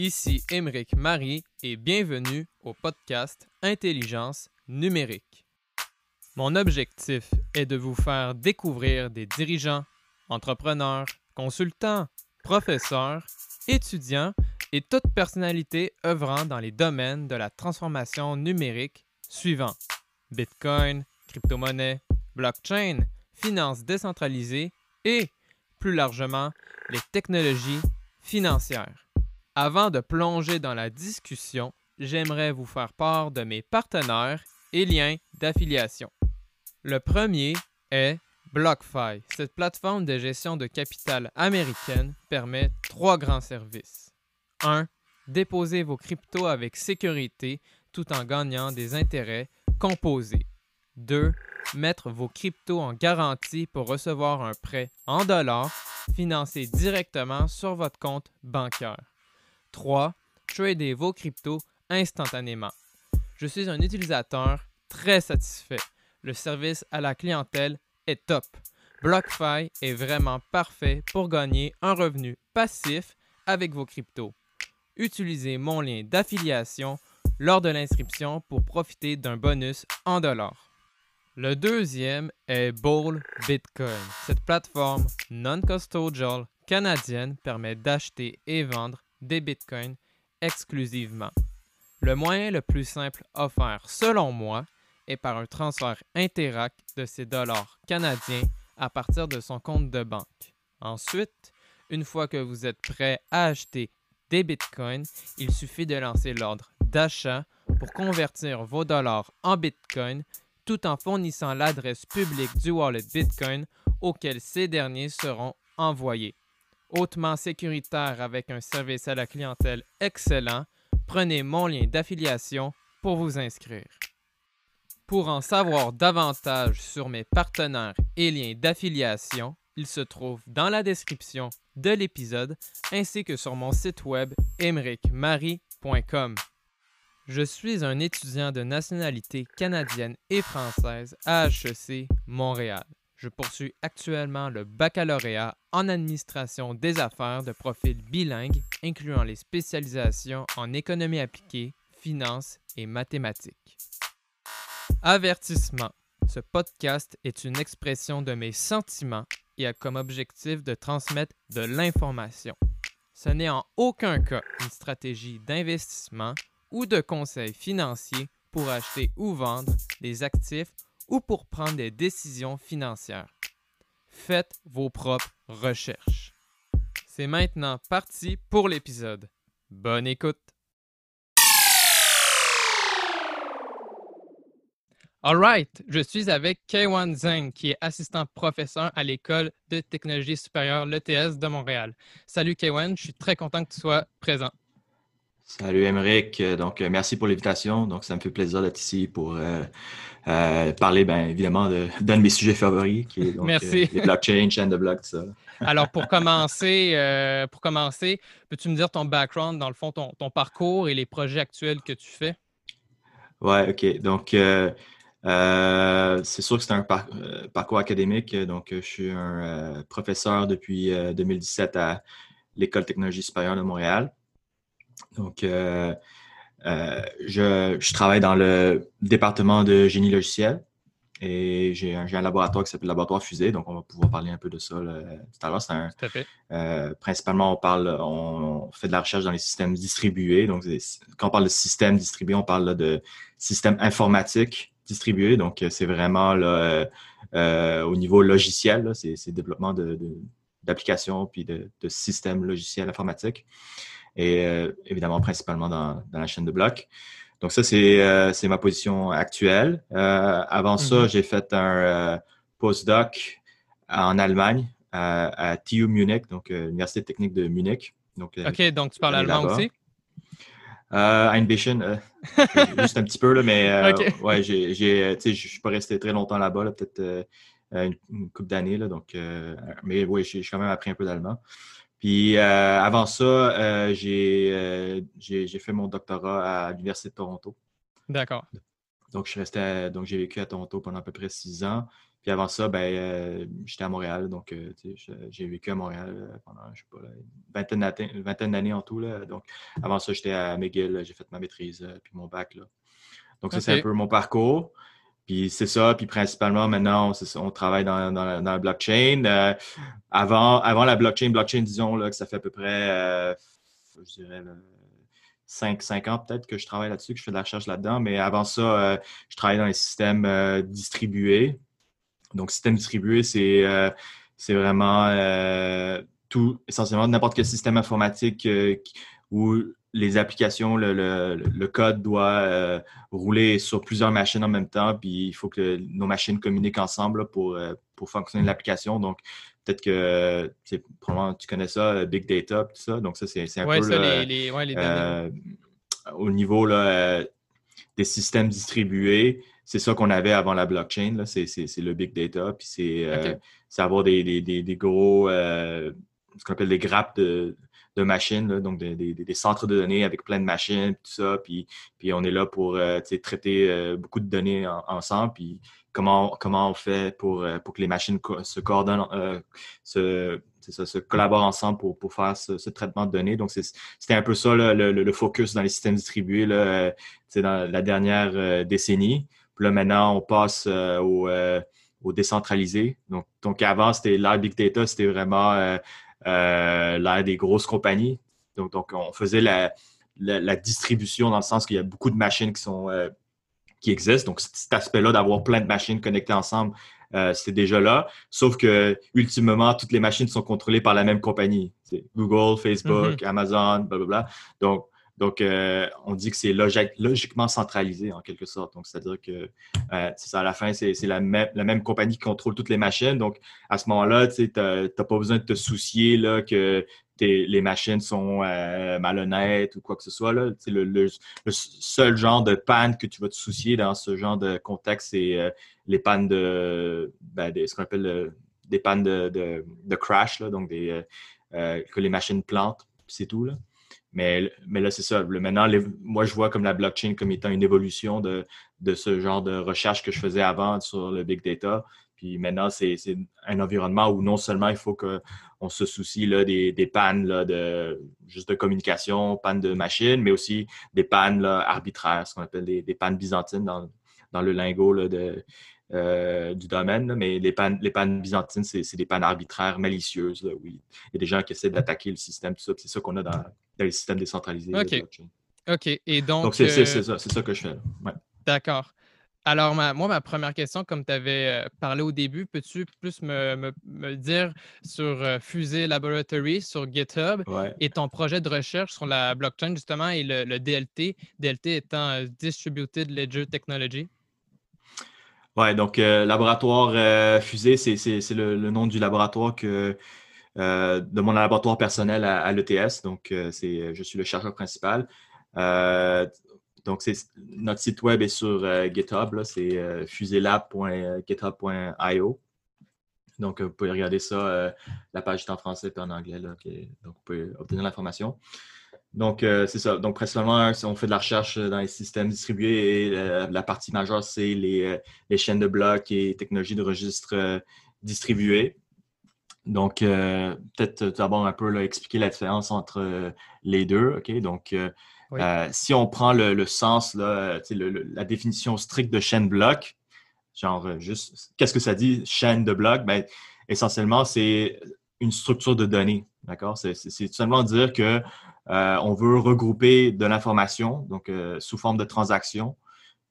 Ici Émeric Marie et bienvenue au podcast Intelligence numérique. Mon objectif est de vous faire découvrir des dirigeants, entrepreneurs, consultants, professeurs, étudiants et toute personnalité œuvrant dans les domaines de la transformation numérique suivants Bitcoin, crypto-monnaie, blockchain, finances décentralisées et, plus largement, les technologies financières. Avant de plonger dans la discussion, j'aimerais vous faire part de mes partenaires et liens d'affiliation. Le premier est BlockFi. Cette plateforme de gestion de capital américaine permet trois grands services. 1. Déposer vos cryptos avec sécurité tout en gagnant des intérêts composés. 2. Mettre vos cryptos en garantie pour recevoir un prêt en dollars financé directement sur votre compte bancaire. 3. Trader vos cryptos instantanément. Je suis un utilisateur très satisfait. Le service à la clientèle est top. BlockFi est vraiment parfait pour gagner un revenu passif avec vos cryptos. Utilisez mon lien d'affiliation lors de l'inscription pour profiter d'un bonus en dollars. Le deuxième est Bowl Bitcoin. Cette plateforme non-custodial canadienne permet d'acheter et vendre des bitcoins exclusivement. Le moyen le plus simple offert, selon moi, est par un transfert Interac de ses dollars canadiens à partir de son compte de banque. Ensuite, une fois que vous êtes prêt à acheter des bitcoins, il suffit de lancer l'ordre d'achat pour convertir vos dollars en bitcoin tout en fournissant l'adresse publique du wallet bitcoin auquel ces derniers seront envoyés hautement sécuritaire avec un service à la clientèle excellent, prenez mon lien d'affiliation pour vous inscrire. Pour en savoir davantage sur mes partenaires et liens d'affiliation, ils se trouvent dans la description de l'épisode ainsi que sur mon site web emericmarie.com. Je suis un étudiant de nationalité canadienne et française à HEC Montréal. Je poursuis actuellement le baccalauréat en administration des affaires de profil bilingue, incluant les spécialisations en économie appliquée, finance et mathématiques. Avertissement. Ce podcast est une expression de mes sentiments et a comme objectif de transmettre de l'information. Ce n'est en aucun cas une stratégie d'investissement ou de conseil financier pour acheter ou vendre des actifs ou pour prendre des décisions financières. Faites vos propres recherches. C'est maintenant parti pour l'épisode. Bonne écoute. Alright, je suis avec Kaywan Zeng, qui est assistant professeur à l'École de technologie supérieure, l'ETS de Montréal. Salut Kaywan, je suis très content que tu sois présent. Salut Émeric. Donc, euh, merci pour l'invitation. Donc, ça me fait plaisir d'être ici pour euh, euh, parler, bien évidemment, d'un de, mes sujets favoris, qui est donc, merci. les blockchain, chaîne de blocs, tout ça. Alors, pour commencer, pour commencer, peux-tu me dire ton background, dans le fond, ton, parcours et les projets actuels que tu fais? Ouais, OK. Donc, c'est sûr que c'est un parcours académique. Donc, je suis un professeur depuis 2017 à l'École technologie supérieure de Montréal. Donc, euh, euh, je, travaille dans le département de génie logiciel et j'ai un, laboratoire qui s'appelle le laboratoire fusée, donc on va pouvoir parler un peu de ça tout à l'heure. Euh, principalement, on parle, on, fait de la recherche dans les systèmes distribués. Donc, quand on parle de système distribué, on parle de système informatique distribué. Donc, c'est vraiment au niveau logiciel, c'est le développement d'applications puis de, de systèmes logiciels informatiques et euh, évidemment principalement dans, la chaîne de blocs. Donc ça, c'est euh, ma position actuelle. Euh, avant ça, mhm. j'ai fait un postdoc en Allemagne à, TU Munich, donc l'Université technique de Munich. Donc, OK, donc tu parles allemand aussi? Euh, Einbischen, juste un petit peu, là, mais ouais, j'ai, je ne suis pas resté très longtemps là-bas, peut-être une, couple d'années, donc, mais oui, j'ai quand même appris un peu d'allemand. Puis euh, avant ça, euh, euh, j'ai fait mon doctorat à l'Université de Toronto. D'accord. Donc, je restais donc j'ai vécu à Toronto pendant à peu près six ans. Puis avant ça, ben, j'étais à Montréal. Donc, j'ai vécu à Montréal pendant, je sais pas, une vingtaine d'années en tout. Là. Donc, avant ça, j'étais à McGill. J'ai fait ma maîtrise puis mon bac. Là. Donc, ça, c'est un peu mon parcours. Puis c'est ça, puis principalement maintenant, on, travaille dans, la blockchain. Euh, avant, avant la blockchain, blockchain, disons là, que ça fait à peu près, euh, je dirais, 5, 5 ans peut-être que je travaille là-dessus, que je fais de la recherche là-dedans. Mais avant ça, euh, je travaillais dans les systèmes distribués. Donc, système distribué, c'est c'est vraiment tout, essentiellement n'importe quel système informatique où les applications, le, code doit euh, rouler sur plusieurs machines en même temps, puis il faut que nos machines communiquent ensemble pour, euh, pour fonctionner l'application. Donc, peut-être que probablement tu connais ça, Big Data, tout ça. Donc, ça, c'est un peu ça, les, euh, au niveau là, des systèmes distribués. C'est ça qu'on avait avant la blockchain. C'est le Big Data. Puis c'est avoir des, des gros, ce qu'on appelle des grappes de de machines, donc des, centres de données avec plein de machines, tout ça. Puis, puis on est là pour euh, traiter euh, beaucoup de données ensemble. Puis comment, comment on fait pour, euh, pour que les machines se coordonnent, se, se, collaborent ensemble pour, pour faire ce, traitement de données. Donc, c'était un peu ça le, focus dans les systèmes distribués là, dans la dernière décennie. Puis là, maintenant, on passe au, au décentralisé. Donc, donc avant, c'était l'ère Big Data, c'était vraiment l'ère des grosses compagnies. Donc, donc on faisait la, la, distribution dans le sens qu'il y a beaucoup de machines qui sont euh, qui existent. Donc, cet aspect-là d'avoir plein de machines connectées ensemble, euh, c'est déjà là. Sauf que, ultimement, toutes les machines sont contrôlées par la même compagnie. C'est Google, Facebook, mm-hmm. Amazon, blablabla. Donc, donc, euh, on dit que c'est logiquement centralisé en quelque sorte. Donc, c'est-à-dire que euh, à la fin, c'est la, même compagnie qui contrôle toutes les machines. Donc, à ce moment-là, tu n'as pas besoin de te soucier là, que les machines sont euh, malhonnêtes ou quoi que ce soit. Le, seul genre de panne que tu vas te soucier dans ce genre de contexte, c'est les pannes de, ben, ce qu'on appelle des pannes de, crash, donc des, que les machines plantent, c'est tout. Là. Mais, mais là, c'est ça. maintenant, moi, je vois comme la blockchain comme étant une évolution de, de, ce genre de recherche que je faisais avant sur le big data. Puis maintenant, c'est un environnement où non seulement il faut qu'on se soucie là, des, des pannes là, de, juste de communication, pannes de machine, mais aussi des pannes là, arbitraires, ce qu'on appelle des, pannes byzantines dans, dans le lingot là, de, euh, du domaine, mais les pannes, les pannes byzantines, c'est des pannes arbitraires, malicieuses. oui. Il y a des gens qui essaient d'attaquer le système, tout ça. C'est ça qu'on a dans, dans, les systèmes décentralisés. OK. OK. Et donc. Donc, c'est ça, euh, ça, que je fais. D'accord. Alors, moi, ma première question, comme tu avais euh, parlé au début, peux-tu plus me, me, dire sur Fusée Laboratory, sur GitHub et ton projet de recherche sur la blockchain, justement, et le, le DLT, DLT étant Distributed Ledger Technology? Oui, donc euh, laboratoire euh, fusée, c'est le, nom du laboratoire que, euh, de mon laboratoire personnel à, l'ETS. Donc, c'est, je suis le chercheur principal. donc, notre site web est sur GitHub, c'est fuselab.github.io. Donc, vous pouvez regarder ça. la page est en français et en anglais. donc, vous pouvez obtenir l'information. Donc, euh, c'est ça. Donc, principalement, on fait de la recherche dans les systèmes distribués et euh, la partie majeure, c'est euh, les, chaînes de blocs et technologies de registre distribués. Donc, peut-être d'abord un peu expliquer la différence entre les deux. OK? Donc, si on prend le, sens, là, la définition stricte de chaîne bloc, genre juste, qu'est-ce que ça dit, chaîne de blocs? Ben, essentiellement, c'est une structure de données. D'accord? C'est tout simplement dire que euh, on veut regrouper de l'information, donc euh, sous forme de transactions,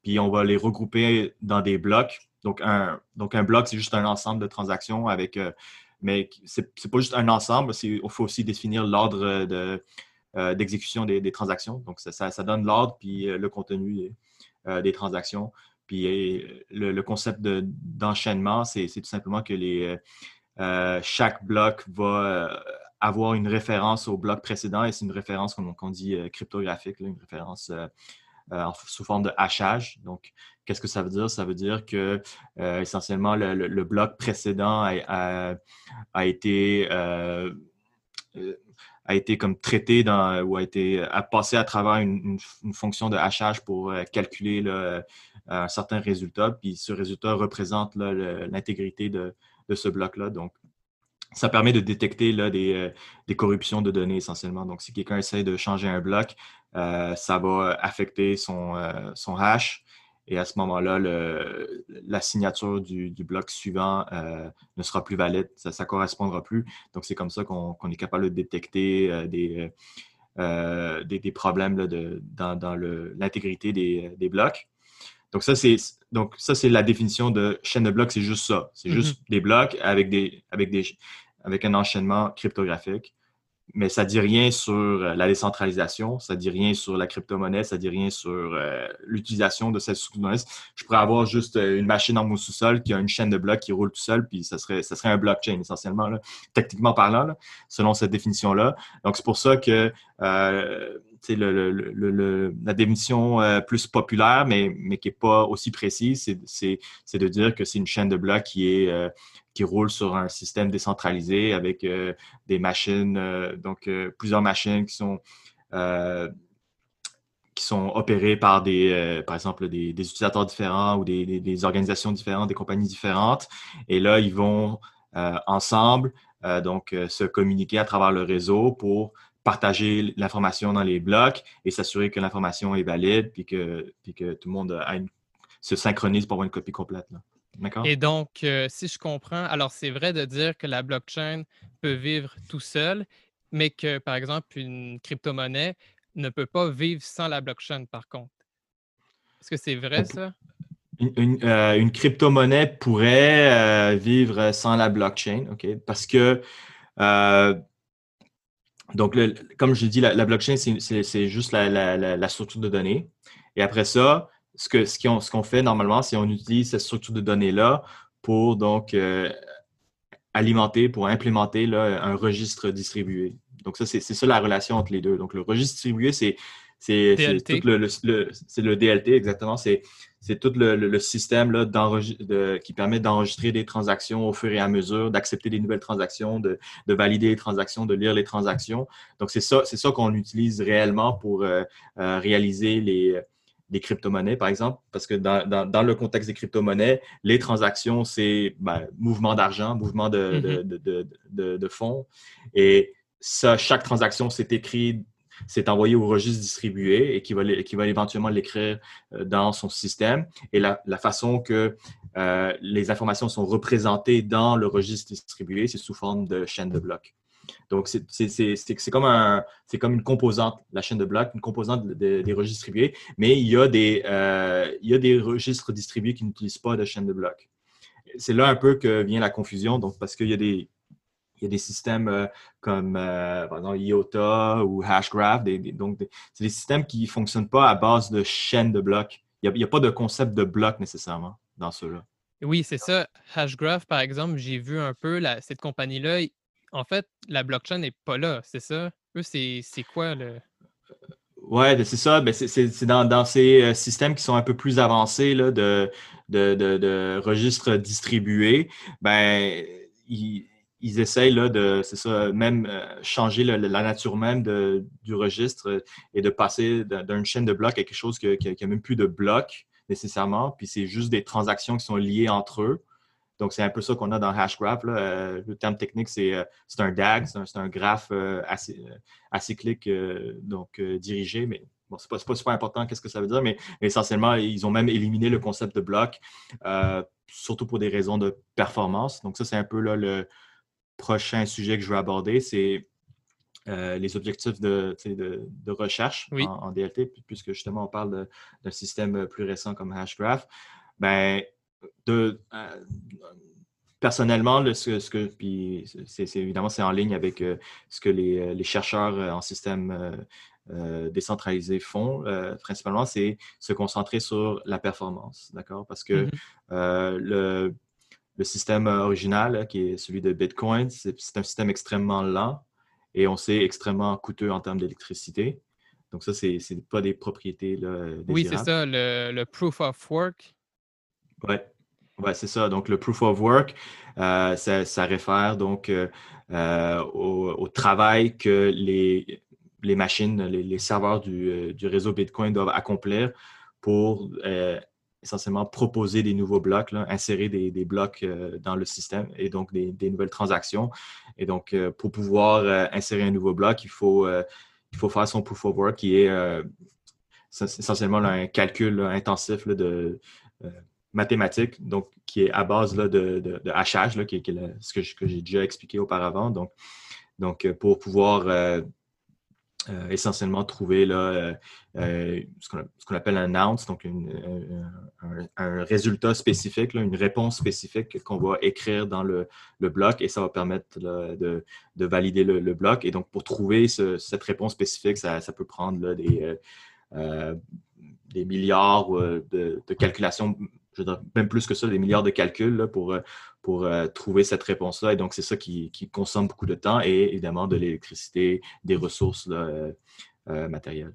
puis on va les regrouper dans des blocs. Donc, un, donc un bloc, c'est juste un ensemble de transactions avec. Euh, mais ce n'est pas juste un ensemble, il faut aussi définir l'ordre d'exécution des, transactions. Donc, ça, donne l'ordre puis le contenu des, transactions. Puis le, concept d'enchaînement, c'est tout simplement que les, chaque bloc va avoir une référence au bloc précédent et c'est une référence, comme on dit, euh, cryptographique, une référence euh, euh, sous forme de hachage. Donc, qu'est-ce que ça veut dire? Ça veut dire que essentiellement le, bloc précédent a, été a été comme traité dans, ou a été a passé à travers une, fonction de hachage pour calculer un certain résultat. Puis ce résultat représente l'intégrité de, de, ce bloc-là. Donc, ça permet de détecter là, des, des, corruptions de données essentiellement. Donc, si quelqu'un essaie de changer un bloc, ça va affecter son, son hash. Et à ce moment-là, la signature du, bloc suivant euh, ne sera plus valide, ça ne correspondra plus. Donc, c'est comme ça qu'on est capable de détecter euh, euh, des, des, problèmes là, de, dans, l'intégrité des, blocs. Donc, ça, c'est la définition de chaîne de blocs, c'est juste ça. C'est juste mm-hmm. des blocs avec, des, avec, des, avec un enchaînement cryptographique mais ça dit rien sur euh, la décentralisation, ça dit rien sur la crypto-monnaie, ça dit rien sur euh, l'utilisation de cette crypto-monnaie. Je pourrais avoir juste euh, une machine dans mon sous-sol qui a une chaîne de blocs qui roule tout seul, puis ça serait, ça serait un blockchain essentiellement, techniquement parlant, selon cette définition-là. Donc, c'est pour ça que la définition plus populaire, mais, mais qui n'est pas aussi précise, c'est de dire que c'est une chaîne de blocs qui est qui roule sur un système décentralisé avec euh, des machines, euh, donc euh, plusieurs machines qui sont, qui sont opérées par des, par exemple, des, utilisateurs différents ou des, organisations différentes, des compagnies différentes. Et là, ils vont ensemble donc se communiquer à travers le réseau pour partager l'information dans les blocs et s'assurer que l'information est valide puis que, puis que tout le monde se synchronise pour avoir une copie complète. Et donc, euh, si je comprends, alors c'est vrai de dire que la blockchain peut vivre tout seul, mais que, par exemple, une crypto-monnaie ne peut pas vivre sans la blockchain, par contre. Est-ce que c'est vrai, ça? Une, euh, crypto-monnaie pourrait euh, vivre sans la blockchain, OK? Parce que, donc, comme je dis, la, la blockchain, c'est juste la, structure de données. Et après ça, ce qu'on ce qu'on fait normalement, c'est qu'on utilise cette structure de données-là pour donc euh, alimenter, pour implémenter un registre distribué. Donc, ça, c'est ça la relation entre les deux. Donc, le registre distribué, c'est c'est le, le, DLT, exactement. C'est tout le, système là, de, qui permet d'enregistrer des transactions au fur et à mesure, d'accepter des nouvelles transactions, de, valider les transactions, de lire les transactions. Donc, c'est ça, ça qu'on utilise réellement pour euh, euh, réaliser les, crypto-monnaies, par exemple, parce que dans, le contexte des crypto-monnaies, les transactions, c'est ben, mouvement d'argent, mouvement de, mm-hmm. de, fonds. Et ça, chaque transaction, c'est écrit, c'est envoyé au registre distribué et qui va, éventuellement l'écrire euh, dans son système. Et la, façon que euh, les informations sont représentées dans le registre distribué, c'est sous forme de chaîne de blocs. Donc, c'est comme, un, comme une composante, la chaîne de blocs, une composante des registres distribués, mais il y, a des, euh, il y a des registres distribués qui n'utilisent pas de chaîne de blocs. C'est là un peu que vient la confusion, donc parce qu'il y a des, il y a des systèmes euh, comme euh, par exemple IOTA ou Hashgraph, donc c'est des systèmes qui ne fonctionnent pas à base de chaîne de blocs. Il n'y a, a, pas de concept de bloc nécessairement dans ceux-là. Oui, c'est ça. Hashgraph, par exemple, j'ai vu un peu cette compagnie-là, en fait, la blockchain n'est pas là, c'est ça? Eux, c'est quoi le? Oui, ben, c'est ça. Ben, c'est dans, ces euh, systèmes qui sont un peu plus avancés là, de, de, registres distribués, ben, ils, ils essayent là, de, c'est ça, même euh, changer la nature même du registre et de passer d'une chaîne de blocs à quelque chose qui n'a même plus de blocs nécessairement, puis c'est juste des transactions qui sont liées entre eux. Donc, c'est un peu ça qu'on a dans Hashgraph. Euh, le terme technique, c'est euh, un DAG, c'est un, graphe euh, acyclique, donc dirigé, mais bon, c'est pas, pas super important qu'est-ce que ça veut dire, mais, essentiellement, ils ont même éliminé le concept de bloc, surtout pour des raisons de performance. Donc, ça, c'est un peu là, le prochain sujet que je veux aborder, c'est les objectifs de, de, recherche en, en, DLT, puisque justement, on parle d'un système plus récent comme Hashgraph. Ben, de, euh, personnellement, ce, que, puis c'est, évidemment, c'est en ligne avec euh, ce que les, euh, chercheurs en système décentralisé font, principalement, c'est se concentrer sur la performance, d'accord? Parce que mm-hmm. le, le, système original, qui est celui de Bitcoin, c'est, un système extrêmement lent et on sait extrêmement coûteux en termes d'électricité. Donc ça, c'est, n'est pas des propriétés là, Oui, c'est ça, le, le proof of work oui, ouais, c'est ça. Donc, le proof of work, euh, ça, réfère donc euh, au, travail que les, les machines, les, serveurs du, réseau Bitcoin doivent accomplir pour essentiellement proposer des nouveaux blocs, insérer des, blocs dans le système et donc des, nouvelles transactions. Et donc, pour pouvoir insérer un nouveau bloc, il faut, faire son proof of work qui est essentiellement un calcul intensif de euh, mathématique, donc qui est à base de, de, hachage, qui, ce que, j'ai déjà expliqué auparavant. Donc, euh, pour pouvoir euh, essentiellement trouver là, ce qu'on appelle un ounce, donc un, résultat spécifique, une réponse spécifique qu'on va écrire dans le, bloc et ça va permettre de, valider le, bloc. Et donc, pour trouver cette réponse spécifique, ça, peut prendre des, euh, milliards euh, de, calculations, je dirais même plus que ça, des milliards de calculs pour, euh, pour trouver cette réponse-là. Et donc, c'est ça qui, consomme beaucoup de temps et évidemment de l'électricité, des ressources matérielles.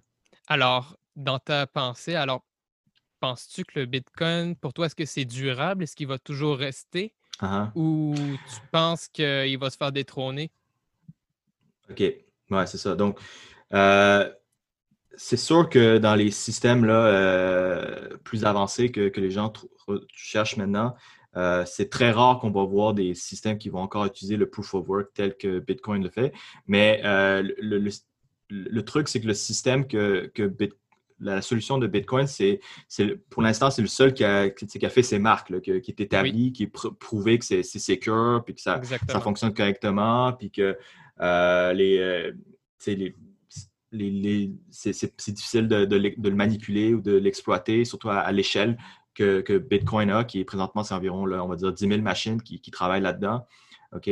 Alors, dans ta pensée, alors, penses-tu que le Bitcoin, pour toi, est-ce que c'est durable? Est-ce qu'il va toujours rester? Uh-huh. Ou tu penses qu'il va se faire détrôner? OK. Ouais, c'est ça. Donc, c'est sûr que dans les systèmes là, euh, plus avancés que, les gens cherchent maintenant, euh, c'est très rare qu'on va voir des systèmes qui vont encore utiliser le proof of work tel que Bitcoin le fait. Mais euh, le, truc, c'est que le système que, la solution de Bitcoin, c'est pour l'instant, c'est le seul qui a, qui a, fait ses marques, qui, est établi, qui est prouvé que c'est secure, puis que ça, ça, fonctionne correctement, puis que les, les c'est difficile de, le manipuler ou de l'exploiter, surtout à, l'échelle que, Bitcoin a, qui est présentement, c'est environ, on va dire, 10 000 machines qui, travaillent là-dedans. OK?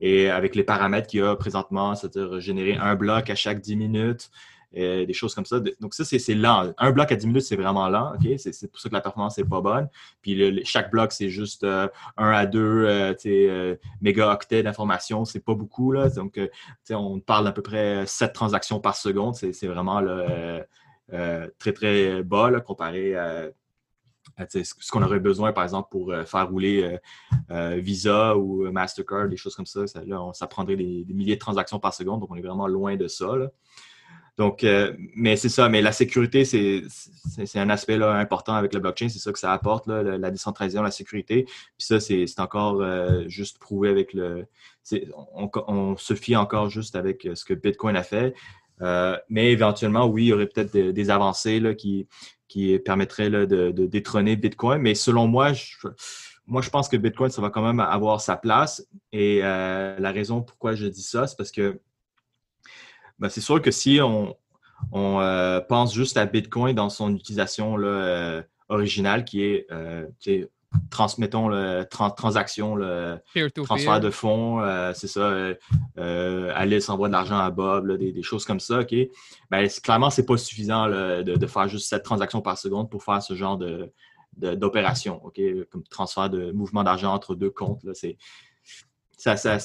Et avec les paramètres qu'il y a présentement, c'est-à-dire générer un bloc à chaque 10 minutes, euh, des choses comme ça. Donc, ça, c'est lent. Un bloc à 10 minutes, c'est vraiment lent. C'est pour ça que la performance n'est pas bonne. Puis chaque bloc, c'est juste euh, un à deux euh, mégaoctets d'informations. C'est pas beaucoup. Là. Donc, on parle d'à peu près 7 transactions par seconde. C'est vraiment très, très bas comparé à ce qu'on aurait besoin, par exemple, pour faire rouler Visa ou Mastercard, des choses comme ça. Ça, ça prendrait des, milliers de transactions par seconde, donc on est vraiment loin de ça. Donc, euh, mais c'est ça, mais la sécurité, c'est un aspect là, important avec le blockchain, c'est ça que ça apporte, la décentralisation, la sécurité. Puis ça, c'est encore euh, juste prouvé avec le. On, se fie encore juste avec ce que Bitcoin a fait. Euh, mais éventuellement, oui, il y aurait peut-être des, avancées là, qui, qui permettraient là, de, détrôner Bitcoin. Mais selon moi, je, moi, je pense que Bitcoin, ça va quand même avoir sa place. Et la raison pourquoi je dis ça, c'est parce que ben, c'est sûr que si on, euh, pense juste à Bitcoin dans son utilisation euh, originale, qui est, euh, transmettons le transaction, le transfert de fonds, c'est ça, Alice envoie de l'argent à Bob, des, choses comme ça, OK? Ben, clairement, ce n'est pas suffisant de, faire juste cette transaction par seconde pour faire ce genre de, d'opération, OK? Comme transfert de mouvement d'argent entre deux comptes. Là, c'est, ça, ça,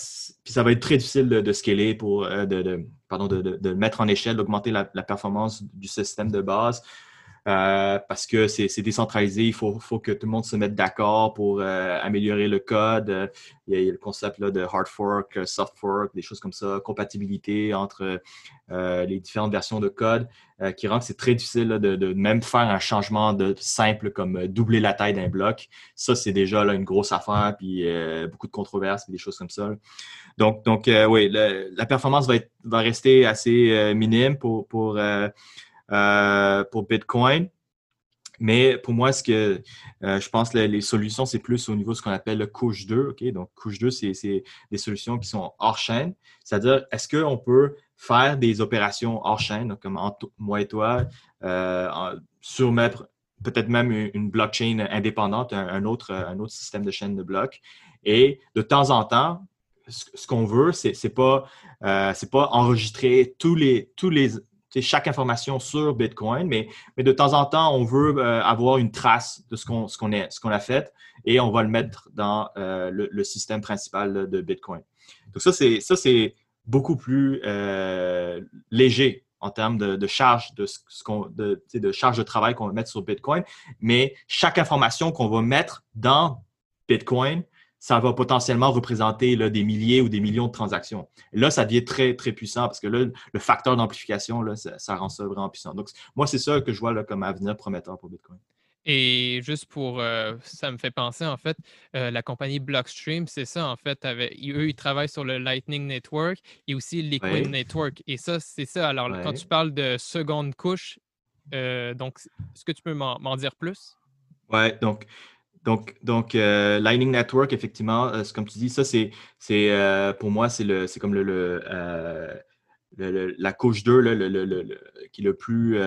puis ça va être très difficile de, scaler pour euh, de, pardon, de, mettre en échelle, d'augmenter la, performance du système de base. Euh, parce que c'est décentralisé, il faut, faut, que tout le monde se mette d'accord pour euh, améliorer le code. Il y, a, le concept là, de hard fork, soft fork, des choses comme ça, compatibilité entre les différentes versions de code, qui rend que c'est très difficile de, même faire un changement de simple comme doubler la taille d'un bloc. Ça, c'est déjà là, une grosse affaire, puis beaucoup de controverses, des choses comme ça. Donc, oui, la performance va, être, va rester assez minime pour, pour euh, pour Bitcoin. Mais pour moi, ce que euh, je pense que les solutions, c'est plus au niveau de ce qu'on appelle le couche 2. OK? Donc, couche 2, c'est des solutions qui sont hors chaîne. C'est-à-dire, est-ce qu'on peut faire des opérations hors chaîne, comme moi et toi, euh, surmettre peut-être même une blockchain indépendante, un, autre, un autre système de chaîne de blocs. Et de temps en temps, ce, qu'on veut, c'est n'est pas, pas enregistrer tous les, tous les, chaque information sur Bitcoin, mais, mais de temps en temps, on veut euh, avoir une trace de ce qu'on a fait et on va le mettre dans euh, le, système principal de Bitcoin. Donc ça, c'est beaucoup plus euh, léger en termes de, charge de, ce, de, de charge de travail qu'on va mettre sur Bitcoin, mais chaque information qu'on va mettre dans Bitcoin ça va potentiellement représenter là, des milliers ou des millions de transactions. là, ça devient très, très puissant parce que là, le facteur d'amplification, ça, ça, rend ça vraiment puissant. Donc, moi, c'est ça que je vois là, comme avenir prometteur pour Bitcoin. Et juste pour, euh, ça me fait penser, en fait, euh, la compagnie Blockstream, c'est ça, en fait, eux, ils travaillent sur le Lightning Network et aussi Liquid Network. Et ça, c'est ça. Alors, quand tu parles de seconde couche, euh, donc, est-ce que tu peux m'en dire plus? Oui, donc, donc, donc Lightning Network, effectivement, c'est comme tu dis, ça, c'est, pour moi, c'est comme le, la couche 2 qui est le plus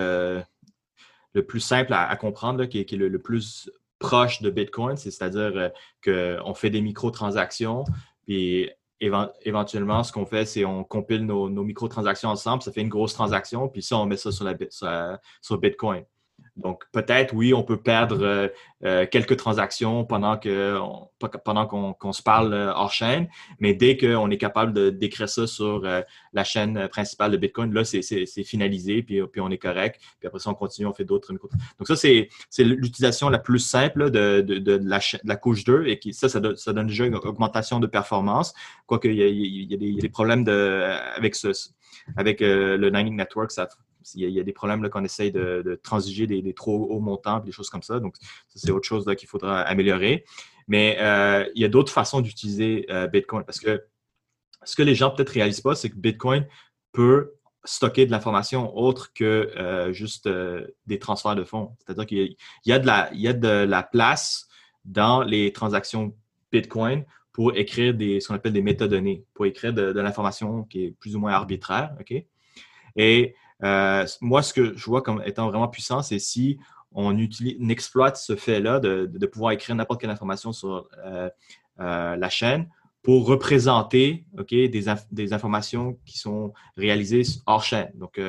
le plus simple à, comprendre, qui, est, le, plus proche de Bitcoin, c'est-à-dire euh, qu'on fait des microtransactions, puis éventuellement, ce qu'on fait, c'est on compile nos, microtransactions ensemble, ça fait une grosse transaction, puis ça, on met ça sur, la, sur Bitcoin. Donc, peut-être, oui, on peut perdre euh, euh, quelques transactions pendant qu'on pendant qu'on se parle euh, hors chaîne, mais dès qu'on est capable de d'écrire ça sur la chaîne principale de Bitcoin, là, c'est finalisé, puis, puis on est correct. Puis après ça, on continue, on fait d'autres Donc, ça, c'est l'utilisation la plus simple de, de, la, de, la, couche 2 et qui, ça, ça, donne déjà une augmentation de performance. Quoique, il y a, il y des problèmes de, avec, ce, avec le Lightning Network, ça il y, a, des problèmes qu'on essaye de, transiger des, trop hauts montants, des choses comme ça. Donc, c'est autre chose qu'il faudra améliorer. Mais euh, il y a d'autres façons d'utiliser euh, Bitcoin parce que ce que les gens peut-être réalisent pas, c'est que Bitcoin peut stocker de l'information autre que euh, juste des transferts de fonds. C'est-à-dire qu'il y, a de la, y place dans les transactions Bitcoin pour écrire ce qu'on appelle des métadonnées, pour écrire de, de l'information qui est plus ou moins arbitraire. Et euh, moi, ce que je vois comme étant vraiment puissant, c'est si on, utilise, exploite ce fait-là de, pouvoir écrire n'importe quelle information sur euh, euh, la chaîne pour représenter des, informations qui sont réalisées hors chaîne. Donc,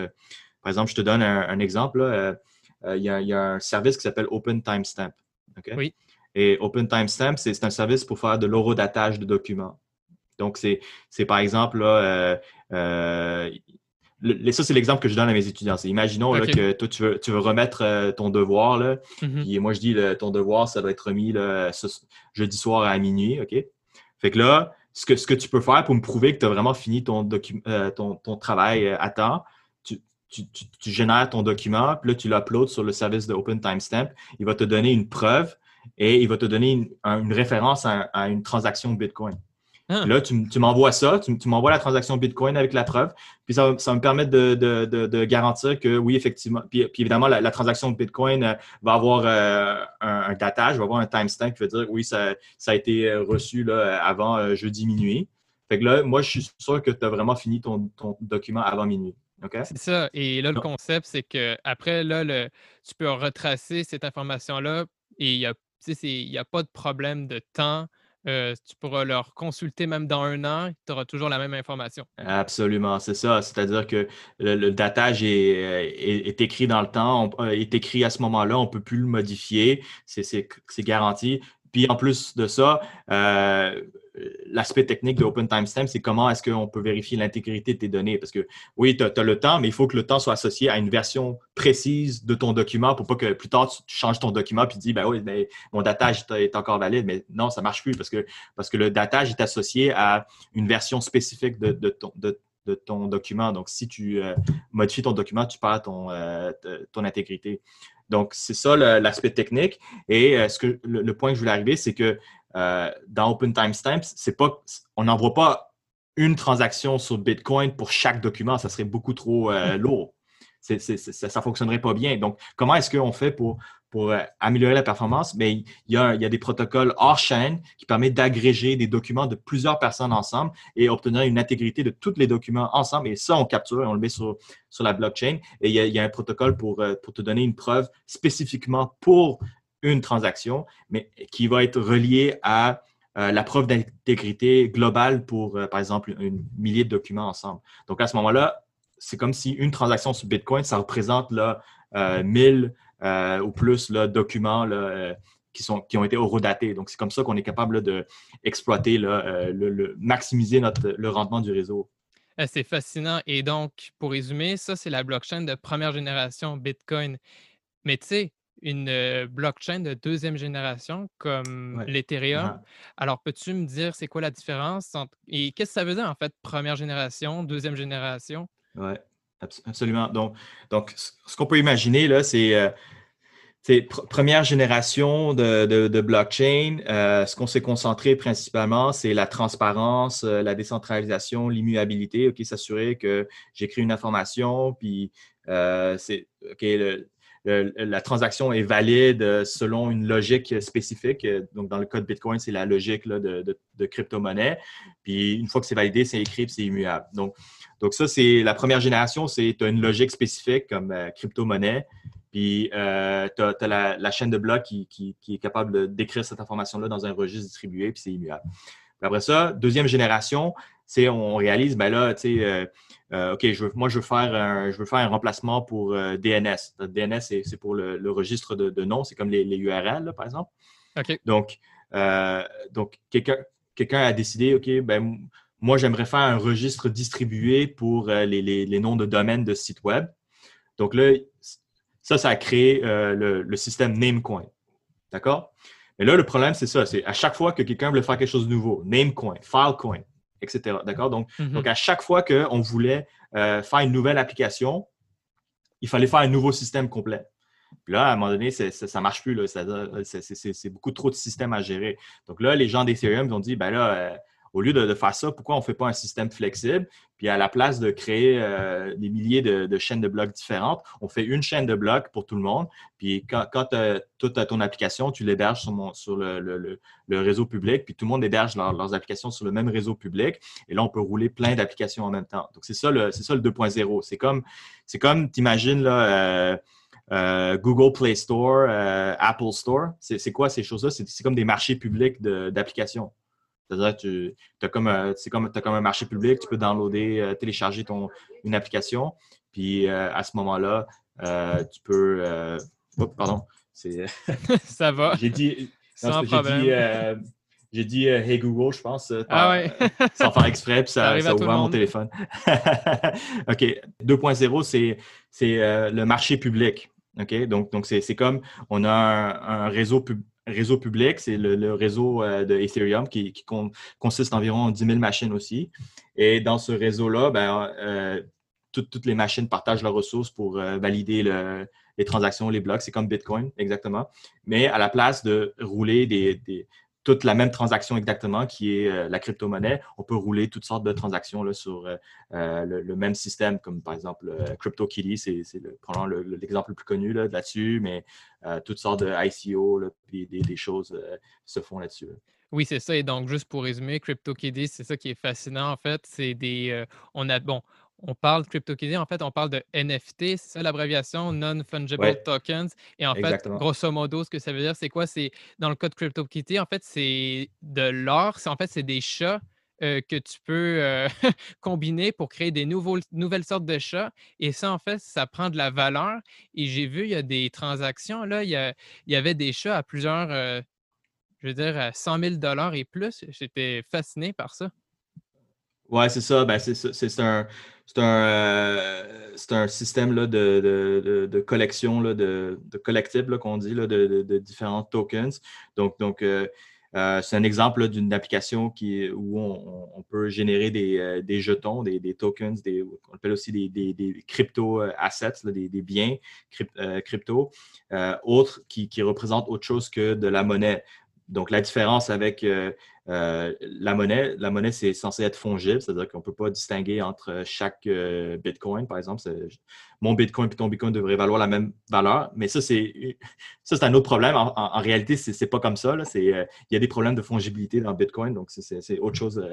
par exemple, je te donne un, exemple. Il y, a, un service qui s'appelle Open Timestamp. Oui. Et Open Timestamp, c'est un service pour faire de l'horodatage de documents. Donc, c'est par exemple, là, ça, c'est l'exemple que je donne à mes étudiants. imaginons que toi, tu veux, remettre euh, ton devoir. Là, mm-hmm. moi, je dis ton devoir, ça doit être remis jeudi soir à minuit. OK? Fait que là, ce que, ce que tu peux faire pour me prouver que tu as vraiment fini ton, euh, ton, travail euh, à temps, tu, génères ton document, puis là, tu l'uploads sur le service de Open Timestamp. Il va te donner une preuve et il va te donner une, référence à, une transaction Bitcoin. Ah. Là, tu, m'envoies ça, tu, m'envoies la transaction Bitcoin avec la preuve, puis ça, va me permettre de, garantir que oui, effectivement, puis, évidemment, la, transaction Bitcoin euh, va avoir euh, un, datage, va avoir un timestamp qui veut dire oui, ça, a été euh, reçu là, avant jeudi minuit. Fait que là, moi, je suis sûr que tu as vraiment fini ton, document avant minuit. C'est ça. Et là, le concept, c'est que après, là, le, tu peux retracer cette information-là et il n'y a, a pas de problème de temps euh, tu pourras leur consulter même dans un an, tu auras toujours la même information. Absolument, c'est ça. C'est-à-dire que le, datage est, écrit dans le temps, euh, est écrit à ce moment-là, on ne peut plus le modifier, c'est garanti. Puis en plus de ça, euh, l'aspect technique de Open Timestamp, c'est comment est-ce qu'on peut vérifier l'intégrité de tes données? Parce que oui, tu as, le temps, mais il faut que le temps soit associé à une version précise de ton document pour pas que plus tard tu, changes ton document et tu dis ben oui, mon datage est encore valide. Mais non, ça marche plus parce que, parce que le datage est associé à une version spécifique de, ton, de, ton document. Donc, si tu euh, modifies ton document, tu perds ton, euh, ton intégrité. Donc, c'est ça l'aspect technique. Et euh, ce que, le, point que je voulais arriver, c'est que euh, dans Open Timestamp, c'est pas, on n'envoie pas une transaction sur Bitcoin pour chaque document. Ça serait beaucoup trop euh, lourd. ça ne fonctionnerait pas bien. Donc, comment est-ce qu'on fait pour pour euh, améliorer la performance, mais il y, a, des protocoles hors chaîne qui permettent d'agréger des documents de plusieurs personnes ensemble et obtenir une intégrité de tous les documents ensemble. Et ça, on capture et on le met sur, sur la blockchain. Et il y, a, un protocole pour, euh, pour te donner une preuve spécifiquement pour une transaction, mais qui va être relié à euh, la preuve d'intégrité globale pour, par exemple, une millier de documents ensemble. Donc, à ce moment-là, c'est comme si une transaction sur Bitcoin, ça représente là, 1000 euh, ou plus là, documents euh, qui, sont, qui ont été horodatés. Donc, c'est comme ça qu'on est capable d'exploiter, euh, le, maximiser notre, le rendement du réseau. C'est fascinant. Et donc, pour résumer, ça, c'est la blockchain de première génération Bitcoin. Mais tu sais, une blockchain de deuxième génération comme l'Ethereum. Uh-huh. Alors, peux-tu me dire c'est quoi la différence entre... et qu'est-ce que ça veut dire en fait, première génération, deuxième génération? Oui, absolument. Donc, donc ce qu'on peut imaginer, là, c'est première génération de, blockchain, euh, ce qu'on s'est concentré principalement, c'est la transparence, euh, la décentralisation, l'immuabilité, OK, s'assurer que j'écris une information, puis c'est OK, la transaction est valide selon une logique spécifique. Donc, dans le code Bitcoin, c'est la logique de, crypto-monnaie. Puis, une fois que c'est validé, c'est écrit, c'est immuable. Donc, donc, ça, c'est la première génération, c'est une logique spécifique comme crypto-monnaie. Puis, euh, tu as, la, chaîne de blocs qui, est capable décrire cette information-là dans un registre distribué, puis c'est immuable. après ça, deuxième génération, on réalise, ben là, tu sais, euh, euh, OK, je moi, je veux, faire un, je veux faire un remplacement pour DNS. DNS, c'est pour le, registre de, noms, c'est comme les, URL, par exemple. OK. Donc, donc quelqu'un a décidé, OK, ben moi, j'aimerais faire un registre distribué pour les, les noms de domaine de sites web. Donc là, ça, ça a créé euh, le, système Namecoin. D'accord? Mais là, le problème, c'est ça. C'est à chaque fois que quelqu'un voulait faire quelque chose de nouveau, Namecoin, Filecoin, etc. D'accord? Donc, mm-hmm. donc, à chaque fois qu'on voulait euh, faire une nouvelle application, il fallait faire un nouveau système complet. Puis là, à un moment donné, ça ne marche plus. C'est beaucoup trop de systèmes à gérer. Donc là, les gens d'Ethereum ont dit, ben là, euh, au lieu de, faire ça, pourquoi on ne fait pas un système flexible? Puis à la place de créer euh, des milliers de, chaînes de blocs différentes, on fait une chaîne de blocs pour tout le monde. Puis quand, quand tu as, ton application, tu l'héberges sur, le, réseau public, puis tout le monde héberge leurs applications sur le même réseau public. Et là, on peut rouler plein d'applications en même temps. Donc, c'est ça le, ça le 2.0. C'est comme, c'est comme tu imagines, là, euh, euh, Google Play Store, Apple Store. C'est quoi ces choses-là? C'est comme des marchés publics d'applications. C'est-à-dire que tu as comme, un, comme, as comme un marché public, tu peux downloader, euh, télécharger ton, une application. Puis euh, à ce moment-là, euh, tu peux. Oh, pardon. Ça va. J'ai dit. J'ai dit, Hey Google, je pense, ah ouais. sans faire exprès, puis ça, ça, ouvert mon téléphone. OK. 2.0, c'est le marché public. OK? Donc, donc c'est comme on a un, un réseau public réseau public, c'est le, réseau euh, de Ethereum qui, consiste environ 10 000 machines aussi. Et dans ce réseau-là, ben, euh, toutes les machines partagent leurs ressources pour euh, valider les transactions, les blocs. C'est comme Bitcoin, exactement. Mais à la place de rouler des, toute la même transaction exactement, qui est euh, la crypto-monnaie, on peut rouler toutes sortes de transactions sur euh, euh, le, même système, comme par exemple CryptoKitty, c'est l'exemple le, plus connu là-dessus, mais toutes sortes de ICO, des, choses se font là-dessus. Oui, c'est ça. Et donc, juste pour résumer, CryptoKitty, c'est ça qui est fascinant, en fait. C'est des. on a, on parle de CryptoKitty, en fait, on parle de NFT, c'est ça l'abréviation, Non-Fungible Tokens. Et en fait, grosso modo, ce que ça veut dire, c'est quoi? C'est dans le cas de CryptoKitty, en fait, c'est de l'or. En fait, c'est des chats euh, que tu peux euh, combiner pour créer des nouveaux, nouvelles sortes de chats. Et ça, en fait, ça prend de la valeur. Et j'ai vu, il y a des transactions, là, il y, avait des chats à plusieurs, euh, je veux dire, à 100 000 et plus. J'étais fasciné par ça. Oui, c'est ça. Ben, c'est un, euh, un, système là, de, collection, là, de, de collectibles qu'on dit, là, de, différents tokens. Donc, donc euh, euh, c'est un exemple d'une application qui, où on, peut générer des, jetons, des, tokens, des, on appelle aussi des, crypto assets, des, biens crypto, autres qui, qui représentent autre chose que de la monnaie. Donc, la différence avec euh, la monnaie, la monnaie, c'est censé être fongible, c'est-à-dire qu'on ne peut pas distinguer entre chaque euh, Bitcoin, par exemple. Mon Bitcoin et ton Bitcoin devraient valoir la même valeur, mais ça, c'est un autre problème. En, réalité, ce n'est pas comme ça. Euh, il y a des problèmes de fongibilité dans Bitcoin, donc c'est autre chose,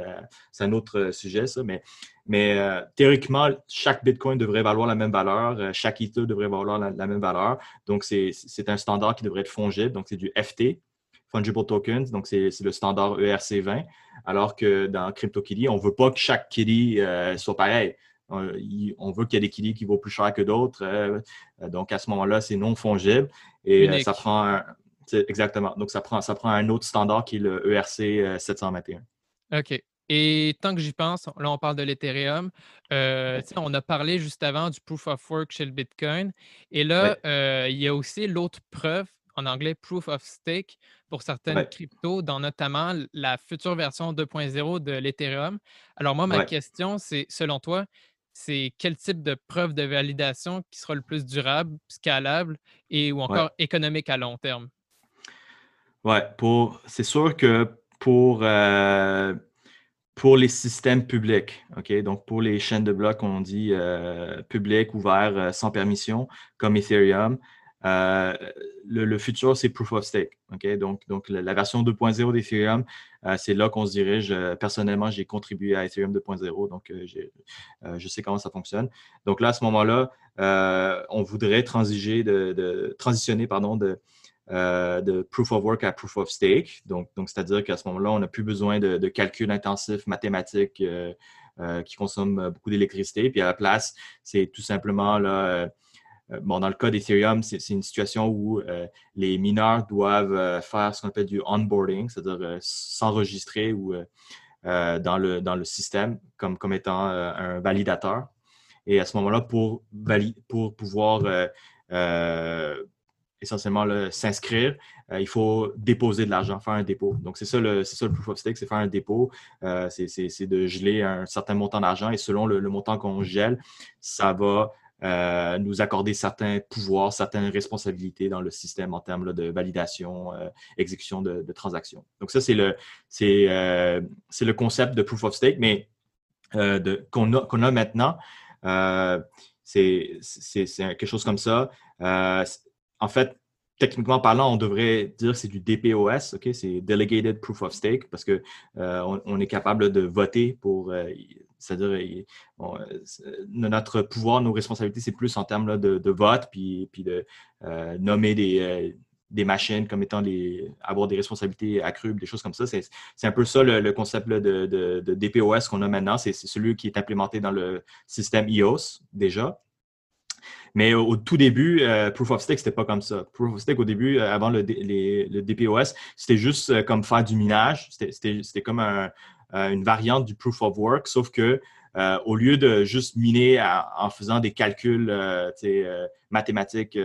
c'est un autre sujet, ça. Mais, mais théoriquement, chaque Bitcoin devrait valoir la même valeur, chaque Ether devrait valoir la, la même valeur. Donc, c'est un standard qui devrait être fongible, donc c'est du FT, Fungible Tokens, donc c'est le standard ERC20, alors que dans CryptoKitty, on ne veut pas que chaque kitty euh, soit pareil. On, veut qu'il y ait des kitty qui vaut plus cher que d'autres. Euh, donc, à ce moment-là, c'est non fongible. Et euh, ça prend un, exactement. Donc, ça prend, ça prend un autre standard qui est le ERC 721. OK. Et tant que j'y pense, là, on parle de l'Ethereum. Euh, on a parlé juste avant du proof of work chez le Bitcoin. Et là, euh, il y a aussi l'autre preuve, en anglais proof of stake, pour certaines cryptos, dans notamment la future version 2.0 de l'Ethereum. Alors, moi, ma question, c'est selon toi, c'est quel type de preuve de validation qui sera le plus durable, scalable et ou encore économique à long terme? Ouais, pour c'est sûr que pour euh, pour les systèmes publics, OK? Donc, pour les chaînes de blocs, on dit euh, public, ouvert, euh, sans permission, comme Ethereum. Euh, le, futur, c'est Proof of Stake. Donc, donc la, version 2.0 d'Ethereum, c'est là qu'on se dirige. personnellement, j'ai contribué à Ethereum 2.0, donc je sais comment ça fonctionne. Donc là, à ce moment-là, on voudrait transiger de, transitionner pardon, de, euh, proof of work à proof of stake. Donc, c'est-à-dire qu'à ce moment-là, on n'a plus besoin de, de calculs intensifs mathématiques euh, euh, qui consomment beaucoup d'électricité. Puis à la place, c'est tout simplement là. Bon, dans le cas d'Ethereum, c'est une situation où les mineurs doivent faire ce qu'on appelle du onboarding, c'est-à-dire s'enregistrer ou dans, le, dans le système comme, comme étant un validateur. Et à ce moment-là, pour, pour pouvoir essentiellement s'inscrire, euh, il faut déposer de l'argent, faire un dépôt. Donc, c'est ça, le, ça le proof of stake, c'est faire un dépôt. Euh, c'est de geler un certain montant d'argent et selon le, montant qu'on gèle, ça va euh, nous accorder certains pouvoirs, certaines responsabilités dans le système en termes de validation, exécution de, transactions. Donc, ça, c'est le, concept de proof of stake, mais qu'on a, maintenant. c'est quelque chose comme ça en fait, techniquement parlant, on devrait dire que c'est du DPoS, ok, c'est Delegated Proof of Stake, parce qu'on euh, on est capable de voter pour, euh, c'est-à-dire euh, notre pouvoir, nos responsabilités, c'est plus en termes de, vote, puis, puis de nommer des, des, machines comme étant les, avoir des responsabilités accrues, des choses comme ça. C'est un peu ça le, concept de, DPoS qu'on a maintenant. C'est celui qui est implémenté dans le système EOS déjà. Mais au, tout début, euh, Proof of Stake, c'était pas comme ça. Proof of Stake, au début, euh, avant le, DPoS, c'était juste euh, comme faire du minage. C'était comme une variante du Proof of Work, sauf que au lieu de juste miner en faisant des calculs mathématiques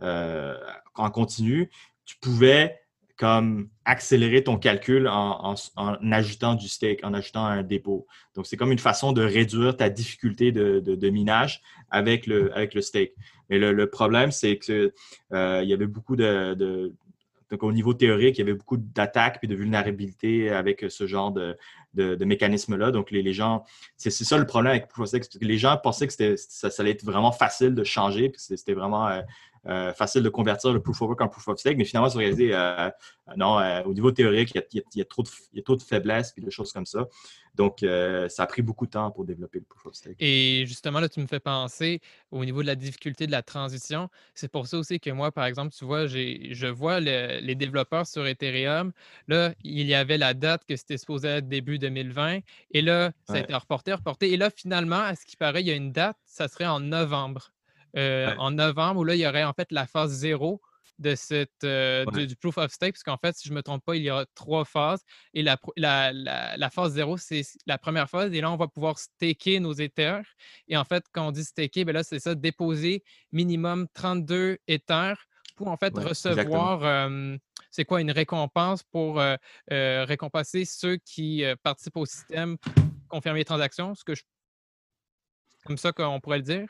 en continu, tu pouvais comme accélérer ton calcul en, ajoutant du stake, en ajoutant un dépôt. Donc, c'est comme une façon de réduire ta difficulté de, minage avec le, avec le stake. Mais le, problème, c'est qu'il euh, y avait beaucoup de, Donc, au niveau théorique, il y avait beaucoup d'attaques et de vulnérabilités avec ce genre de, de, mécanisme-là. Donc, les, gens, c'est ça le problème avec Proof of. Les gens pensaient que ça, allait être vraiment facile de changer, c'était vraiment euh, euh, facile de convertir le proof of work en proof of stake, mais finalement, se réalisé, euh, non, euh, au niveau théorique, il y, a, trop de, faiblesses et de choses comme ça. Donc, ça a pris beaucoup de temps pour développer le proof of stake. Et justement, là, tu me fais penser au niveau de la difficulté de la transition. C'est pour ça aussi que moi, par exemple, tu vois, je vois les développeurs sur Ethereum. Là, il y avait la date que c'était supposé être début 2020. Et là, ça a été reporté, reporté. Et là, finalement, à ce qui paraît, il y a une date, ça serait en novembre. Euh, en novembre, où là, il y aurait en fait la phase zéro de cette, euh, du, proof of stake, parce qu'en fait, si je ne me trompe pas, il y aura trois phases. Et la, la, phase zéro, c'est la première phase. Et là, on va pouvoir staker nos Ethers. Et en fait, quand on dit staker, ben là, c'est ça, déposer minimum 32 Ethers pour en fait recevoir, c'est quoi, une récompense pour euh, récompenser ceux qui participent au système, confirmer les transactions, ce que je... comme ça qu'on pourrait le dire.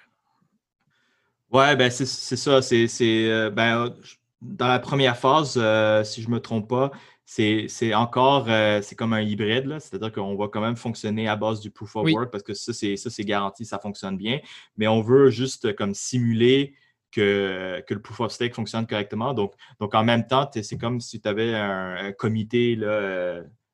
Ouais, ben c'est ça. C'est euh, ben, dans la première phase, euh, si je ne me trompe pas, c'est encore euh, c'est comme un hybride, c'est-à-dire qu'on va quand même fonctionner à base du proof of work parce que ça, c'est garanti, ça fonctionne bien. Mais on veut juste comme simuler que, que le proof of stake fonctionne correctement. Donc, donc en même temps, c'est comme si tu avais un, comité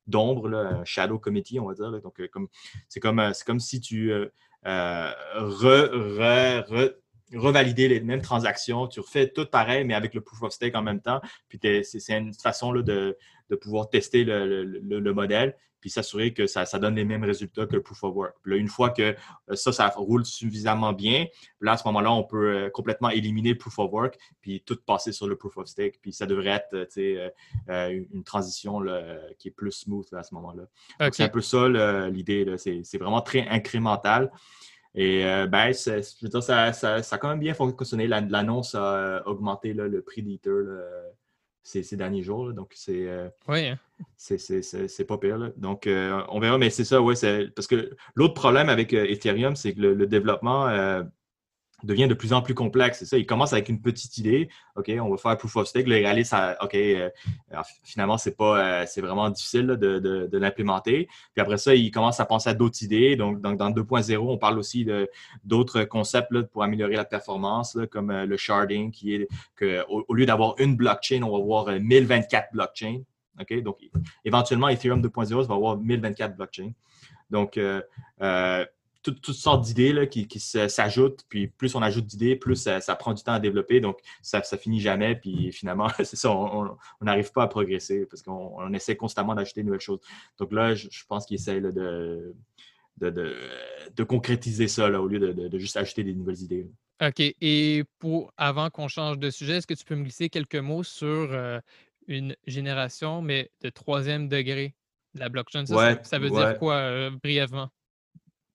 d'ombre, un shadow committee, on va dire. Donc, comme c'est comme, comme si tu re, re, re revalider les mêmes transactions. Tu refais tout pareil, mais avec le proof of stake en même temps. Puis c'est une façon de, pouvoir tester le, modèle puis s'assurer que ça, donne les mêmes résultats que le proof of work. Puis là, une fois que euh, ça, ça roule suffisamment bien, là, à ce moment-là, on peut euh, complètement éliminer le proof of work, puis tout passer sur le proof of stake. Puis ça devrait être euh, une transition qui est plus smooth à ce moment-là. C'est un peu ça l'idée. C'est vraiment très incrémental. Et ben, ça, ça, a quand même bien fonctionné. L'annonce a augmenté le prix d'Ether ces, derniers jours. donc, c'est euh, hein. c'est pas pire. Donc, euh, on verra, mais c'est ça, ouais. Parce que l'autre problème avec euh, Ethereum, c'est que le, développement devient de plus en plus complexe. C'est ça, il commence avec une petite idée. OK, on va faire proof of stake. Là, il réalise, OK, euh, finalement, c'est pas, euh, c'est vraiment difficile de, l'implémenter. Puis après ça, il commence à penser à d'autres idées. Donc, dans 2.0, on parle aussi d'autres concepts pour améliorer la performance, comme euh, le sharding, qui est qu'au au lieu d'avoir une blockchain, on va avoir 1024 blockchains. OK, donc éventuellement, Ethereum 2.0 va avoir 1024 blockchains. Donc, toutes, sortes d'idées qui, s'ajoutent. Puis plus on ajoute d'idées, plus ça, prend du temps à développer. Donc, ça, ça finit jamais. Puis finalement, c'est ça, on n'arrive pas à progresser parce qu'on essaie constamment d'ajouter de nouvelles choses. Donc là, je, pense qu'ils essaient de, de, concrétiser ça au lieu de, juste ajouter des nouvelles idées. OK. Et pour avant qu'on change de sujet, est-ce que tu peux me glisser quelques mots sur euh, une génération, mais de troisième degré de la blockchain? Ça, veut dire quoi euh, brièvement?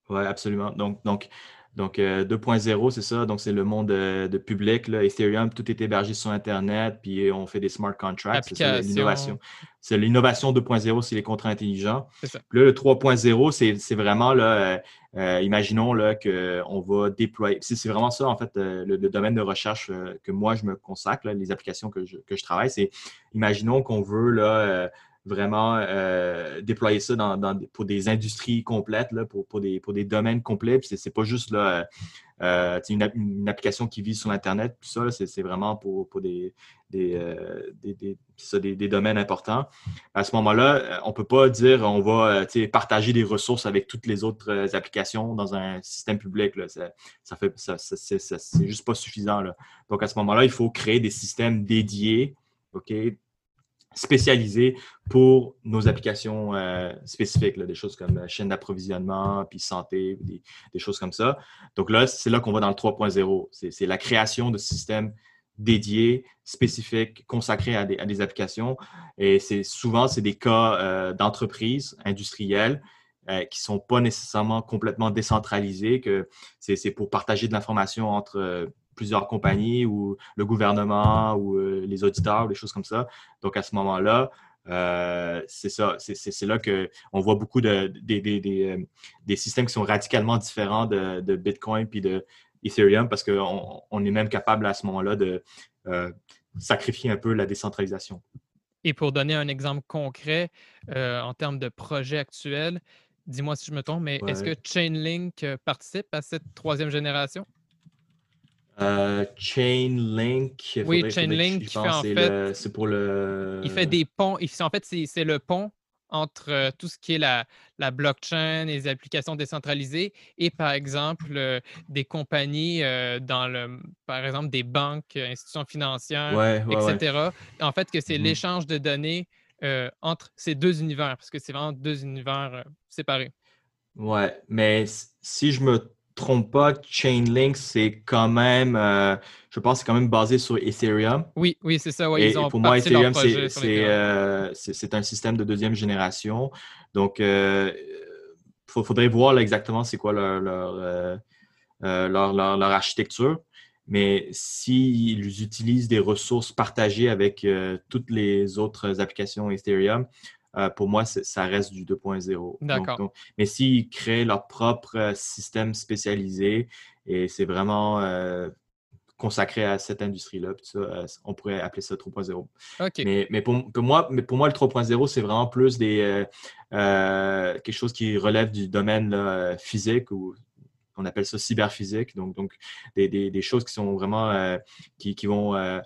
Oui, absolument. Donc, donc, donc 2.0, euh, c'est ça. Donc, c'est le monde euh, de public. Là. Ethereum, tout est hébergé sur Internet, puis on fait des smart contracts. C'est l'innovation. C'est l'innovation 2.0, c'est les contrats intelligents. Ça. Puis là, le 3.0, c'est vraiment, là, euh, imaginons là, qu'on va déployer. C'est vraiment ça, en fait, le, domaine de recherche que moi, je me consacre, les applications que je, que je travaille. C'est, imaginons qu'on veut là, vraiment euh, déployer ça pour des industries complètes, là, pour, des, domaines complets. Ce n'est pas juste là, euh, une, application qui vit sur Internet. Tout ça, c'est vraiment pour, des, euh, domaines importants. À ce moment-là, on ne peut pas dire on va partager des ressources avec toutes les autres applications dans un système public. Là. Ça, fait, c'est juste pas suffisant. Donc, à ce moment-là, il faut créer des systèmes dédiés spécialisé pour nos applications euh, spécifiques, des choses comme euh, chaîne d'approvisionnement, puis santé, des, choses comme ça. Donc là, c'est là qu'on va dans le 3.0. C'est la création de systèmes dédiés, spécifiques, consacrés à des, applications. Et c'est souvent, c'est des cas euh, d'entreprises industrielles qui ne sont pas nécessairement complètement décentralisés, que c'est pour partager de l'information entre plusieurs compagnies ou le gouvernement ou euh, les auditeurs, des choses comme ça. Donc, à ce moment-là, euh, c'est ça, c'est là qu'on voit beaucoup de, euh, des systèmes qui sont radicalement différents de, Bitcoin puis de Ethereum parce qu'on on est même capable à ce moment-là de sacrifier un peu la décentralisation. Et pour donner un exemple concret en termes de projet actuel, dis-moi si je me trompe, mais est-ce que Chainlink participe à cette troisième génération? Euh, Chainlink. Oui, Chainlink, qui fait en fait. C'est pour le. Il fait des ponts. en fait, c'est le pont entre euh, tout ce qui est la, la, blockchain, les applications décentralisées et, par exemple, euh, des compagnies dans le, par exemple, des banques, institutions financières, etc. En fait, que c'est mm-hmm. l'échange de données entre ces deux univers, parce que c'est vraiment deux univers séparés. Ouais, mais si je me trompe pas, Chainlink, c'est quand même, euh, je pense, c'est quand même basé sur Ethereum. Oui, oui, c'est ça. et, pour moi, Ethereum, euh, c'est un système de deuxième génération. Donc, il euh, faudrait voir exactement c'est quoi leur leur, leur, architecture. Mais s'ils utilisent des ressources partagées avec toutes les autres applications Ethereum, euh, pour moi, ça reste du 2.0. D'accord. Mais s'ils créent leur propre euh, système spécialisé et c'est vraiment euh, consacré à cette industrie-là, on pourrait appeler ça 3.0. Mais, mais, pour, moi, mais pour moi, le 3.0, c'est vraiment plus des, quelque chose qui relève du domaine physique ou on appelle ça cyberphysique. Donc, donc des, des, choses qui sont vraiment qui, qui, vont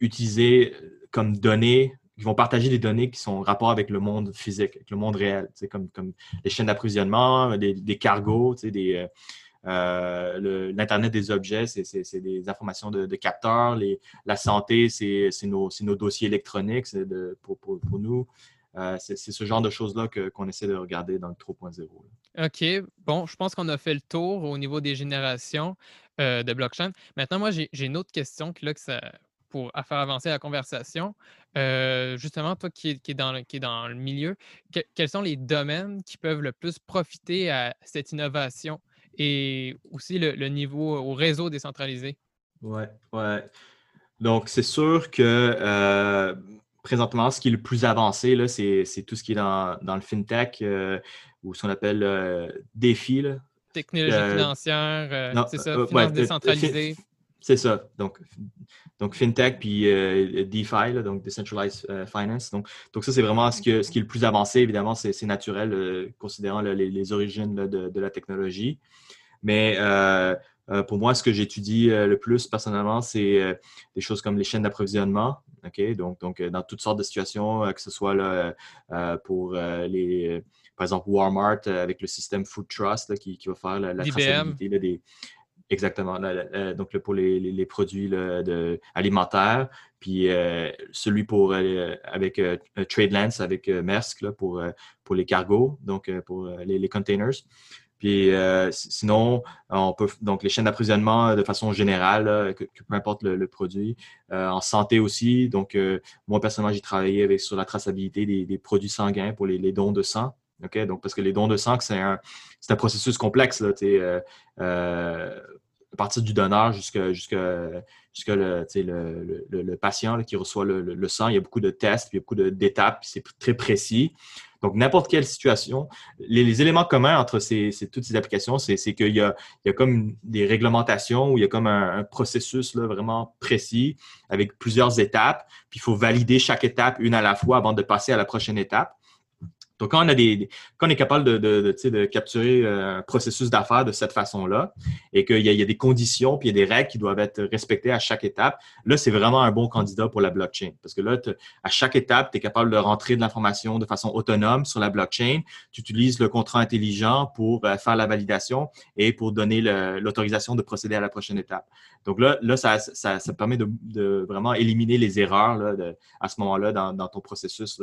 utiliser comme données ils vont partager des données qui sont en rapport avec le monde physique, avec le monde réel, comme, comme les chaînes d'approvisionnement, des, cargos, des, euh, l'Internet des objets, c'est des informations de, capteurs. la santé, c'est nos, dossiers électroniques pour, nous. c'est ce genre de choses-là qu'on essaie de regarder dans le 3.0. OK. Bon, je pense qu'on a fait le tour au niveau des générations de blockchain. Maintenant, moi, j'ai une autre question que, là, que ça, pour faire avancer la conversation. justement, toi qui es, dans, le, qui est dans le milieu, quels sont les domaines qui peuvent le plus profiter à cette innovation et aussi le, niveau au réseau décentralisé? Oui, ouais. Donc, c'est sûr que présentement, ce qui est le plus avancé, c'est tout ce qui est dans, le fintech ou ce qu'on appelle défi. Technologie financière, c'est ça, finance décentralisée. C'est ça. Donc, donc FinTech puis euh, DeFi, donc Decentralized euh, Finance. Donc, donc ça, c'est vraiment ce, ce qui est le plus avancé. Évidemment, c'est naturel euh, considérant les, origines de, la technologie. Mais pour moi, ce que j'étudie le plus personnellement, c'est des choses comme les chaînes d'approvisionnement. Donc, donc, dans toutes sortes de situations, que ce soit là, pour les par exemple, Walmart avec le système Food Trust qui, va faire la, la traçabilité des, Exactement. donc, pour les, produits alimentaires, puis euh, celui pour euh, avec euh, TradeLens, avec Maersk pour, pour les cargos, donc pour les, containers. Puis sinon, on peut donc les chaînes d'approvisionnement de façon générale, que, peu importe le, produit, en santé aussi. Donc, moi personnellement, j'ai travaillé avec sur la traçabilité des, produits sanguins pour les, dons de sang. Donc, parce que les dons de sang, c'est un, un, processus complexe. Là, à partir du donneur jusqu'à le, patient qui reçoit le, sang. Il y a beaucoup de tests, il y a beaucoup d'étapes, c'est très précis. Donc, n'importe quelle situation, les, éléments communs entre toutes ces applications, c'est qu'il y a, comme des réglementations où il y a comme un, processus vraiment précis avec plusieurs étapes. Puis, il faut valider chaque étape une à la fois avant de passer à la prochaine étape. Donc, quand on, est capable de, capturer euh, un processus d'affaires de cette façon-là et qu'il y, a des conditions puis il y a des règles qui doivent être respectées à chaque étape, là, c'est vraiment un bon candidat pour la blockchain. Parce que là, à chaque étape, tu es capable de rentrer de l'information de façon autonome sur la blockchain. Tu utilises le contrat intelligent pour euh, faire la validation et pour donner l'autorisation de procéder à la prochaine étape. Donc là, là ça, ça, permet de, vraiment éliminer les erreurs à ce moment-là dans, ton processus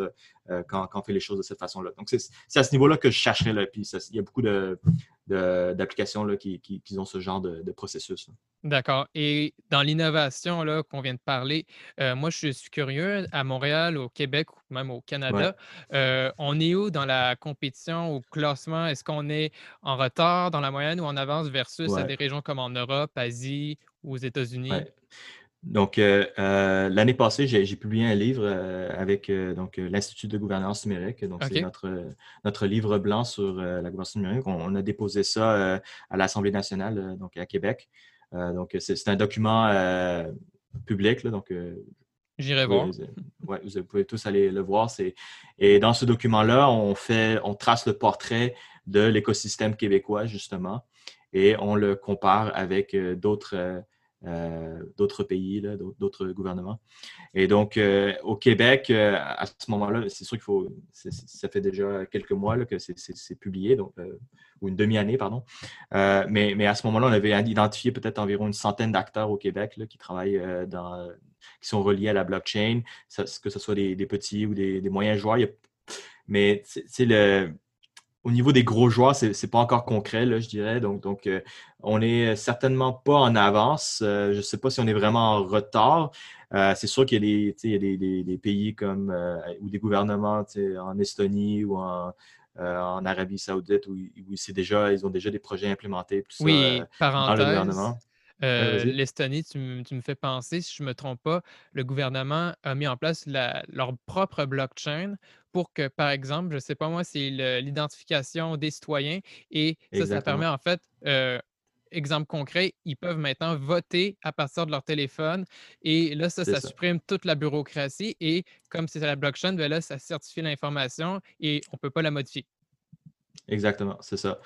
euh, quand, quand on fait les choses de cette façon-là. Donc, c'est à ce niveau-là que je chercherais. Là, puis il y a beaucoup d'applications de, qui, qui, ont ce genre de, processus. D'accord. Et dans l'innovation qu'on vient de parler, euh, moi, je suis curieux, à Montréal, au Québec ou même au Canada, euh, on est où dans la compétition, au classement? Est-ce qu'on est en retard dans la moyenne ou en avance versus des régions comme en Europe, Asie ou aux États-Unis? Donc, euh, euh, l'année passée, j'ai publié un livre euh, avec donc l'Institut de gouvernance numérique. Donc, c'est notre, notre livre blanc sur la gouvernance numérique. On, a déposé ça à l'Assemblée nationale, donc à Québec. donc, c'est un document public. donc, J'irai voir. Oui, vous pouvez tous aller le voir. Et dans ce document-là, on fait, on trace le portrait de l'écosystème québécois, justement, et on le compare avec d'autres euh, d'autres pays, d'autres gouvernements. Et donc, euh, au Québec, euh, à ce moment-là, c'est sûr qu'il faut, ça fait déjà quelques mois que c'est publié, donc, ou une demi-année, pardon. mais, à ce moment-là, on avait identifié peut-être environ une centaine d'acteurs au Québec qui travaillent dans, qui sont reliés à la blockchain, que ce soit des, petits ou des moyens joueurs. mais c'est le au niveau des gros joueurs, ce n'est pas encore concret, là, je dirais. Donc, donc euh, on n'est certainement pas en avance. Euh, je ne sais pas si on est vraiment en retard. Euh, c'est sûr qu'il y a des, des, pays comme ou des gouvernements en Estonie ou en, Arabie Saoudite où, c'est déjà, ils ont déjà des projets implémentés tout oui, dans le gouvernement. L'Estonie, tu, me fais penser, si je ne me trompe pas, le gouvernement a mis en place leur propre blockchain pour que, par exemple, je ne sais pas moi, c'est l'identification des citoyens et ça, ça permet en fait, exemple concret, ils peuvent maintenant voter à partir de leur téléphone et là, ça, ça, supprime toute la bureaucratie et comme c'est la blockchain, ben là, ça certifie l'information et on ne peut pas la modifier. Exactement, c'est ça.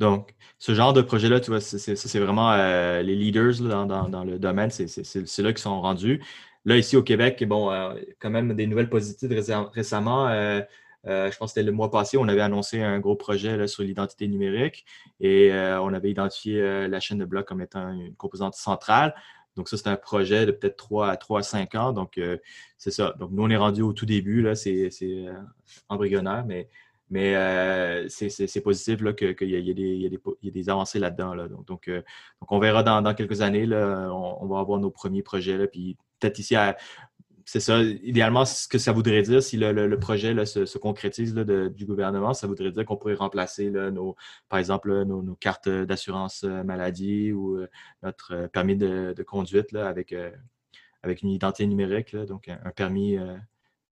Donc, ce genre de projet-là, tu vois, c'est vraiment euh, les leaders dans, le domaine, c'est là qu'ils sont rendus. Là, ici au Québec, bon, euh, quand même des nouvelles positives récemment. Euh, je pense que c'était le mois passé, on avait annoncé un gros projet sur l'identité numérique et on avait identifié la chaîne de blocs comme étant une composante centrale. Donc, ça, c'est un projet de peut-être 3 à 3 à 5 ans. Donc, c'est ça. Donc, nous, on est rendu au tout début, là, c'est embryonnaire, mais mais euh, c'est positif qu'il y, ait des avancées là-dedans. Euh, donc, on verra dans, quelques années, on, va avoir nos premiers projets. Puis peut-être ici, c'est ça, idéalement, ce que ça voudrait dire, si le, projet se, concrétise du gouvernement, ça voudrait dire qu'on pourrait remplacer nos, par exemple, nos, cartes d'assurance euh, maladie ou notre permis de, conduite avec, avec une identité numérique, donc un, permis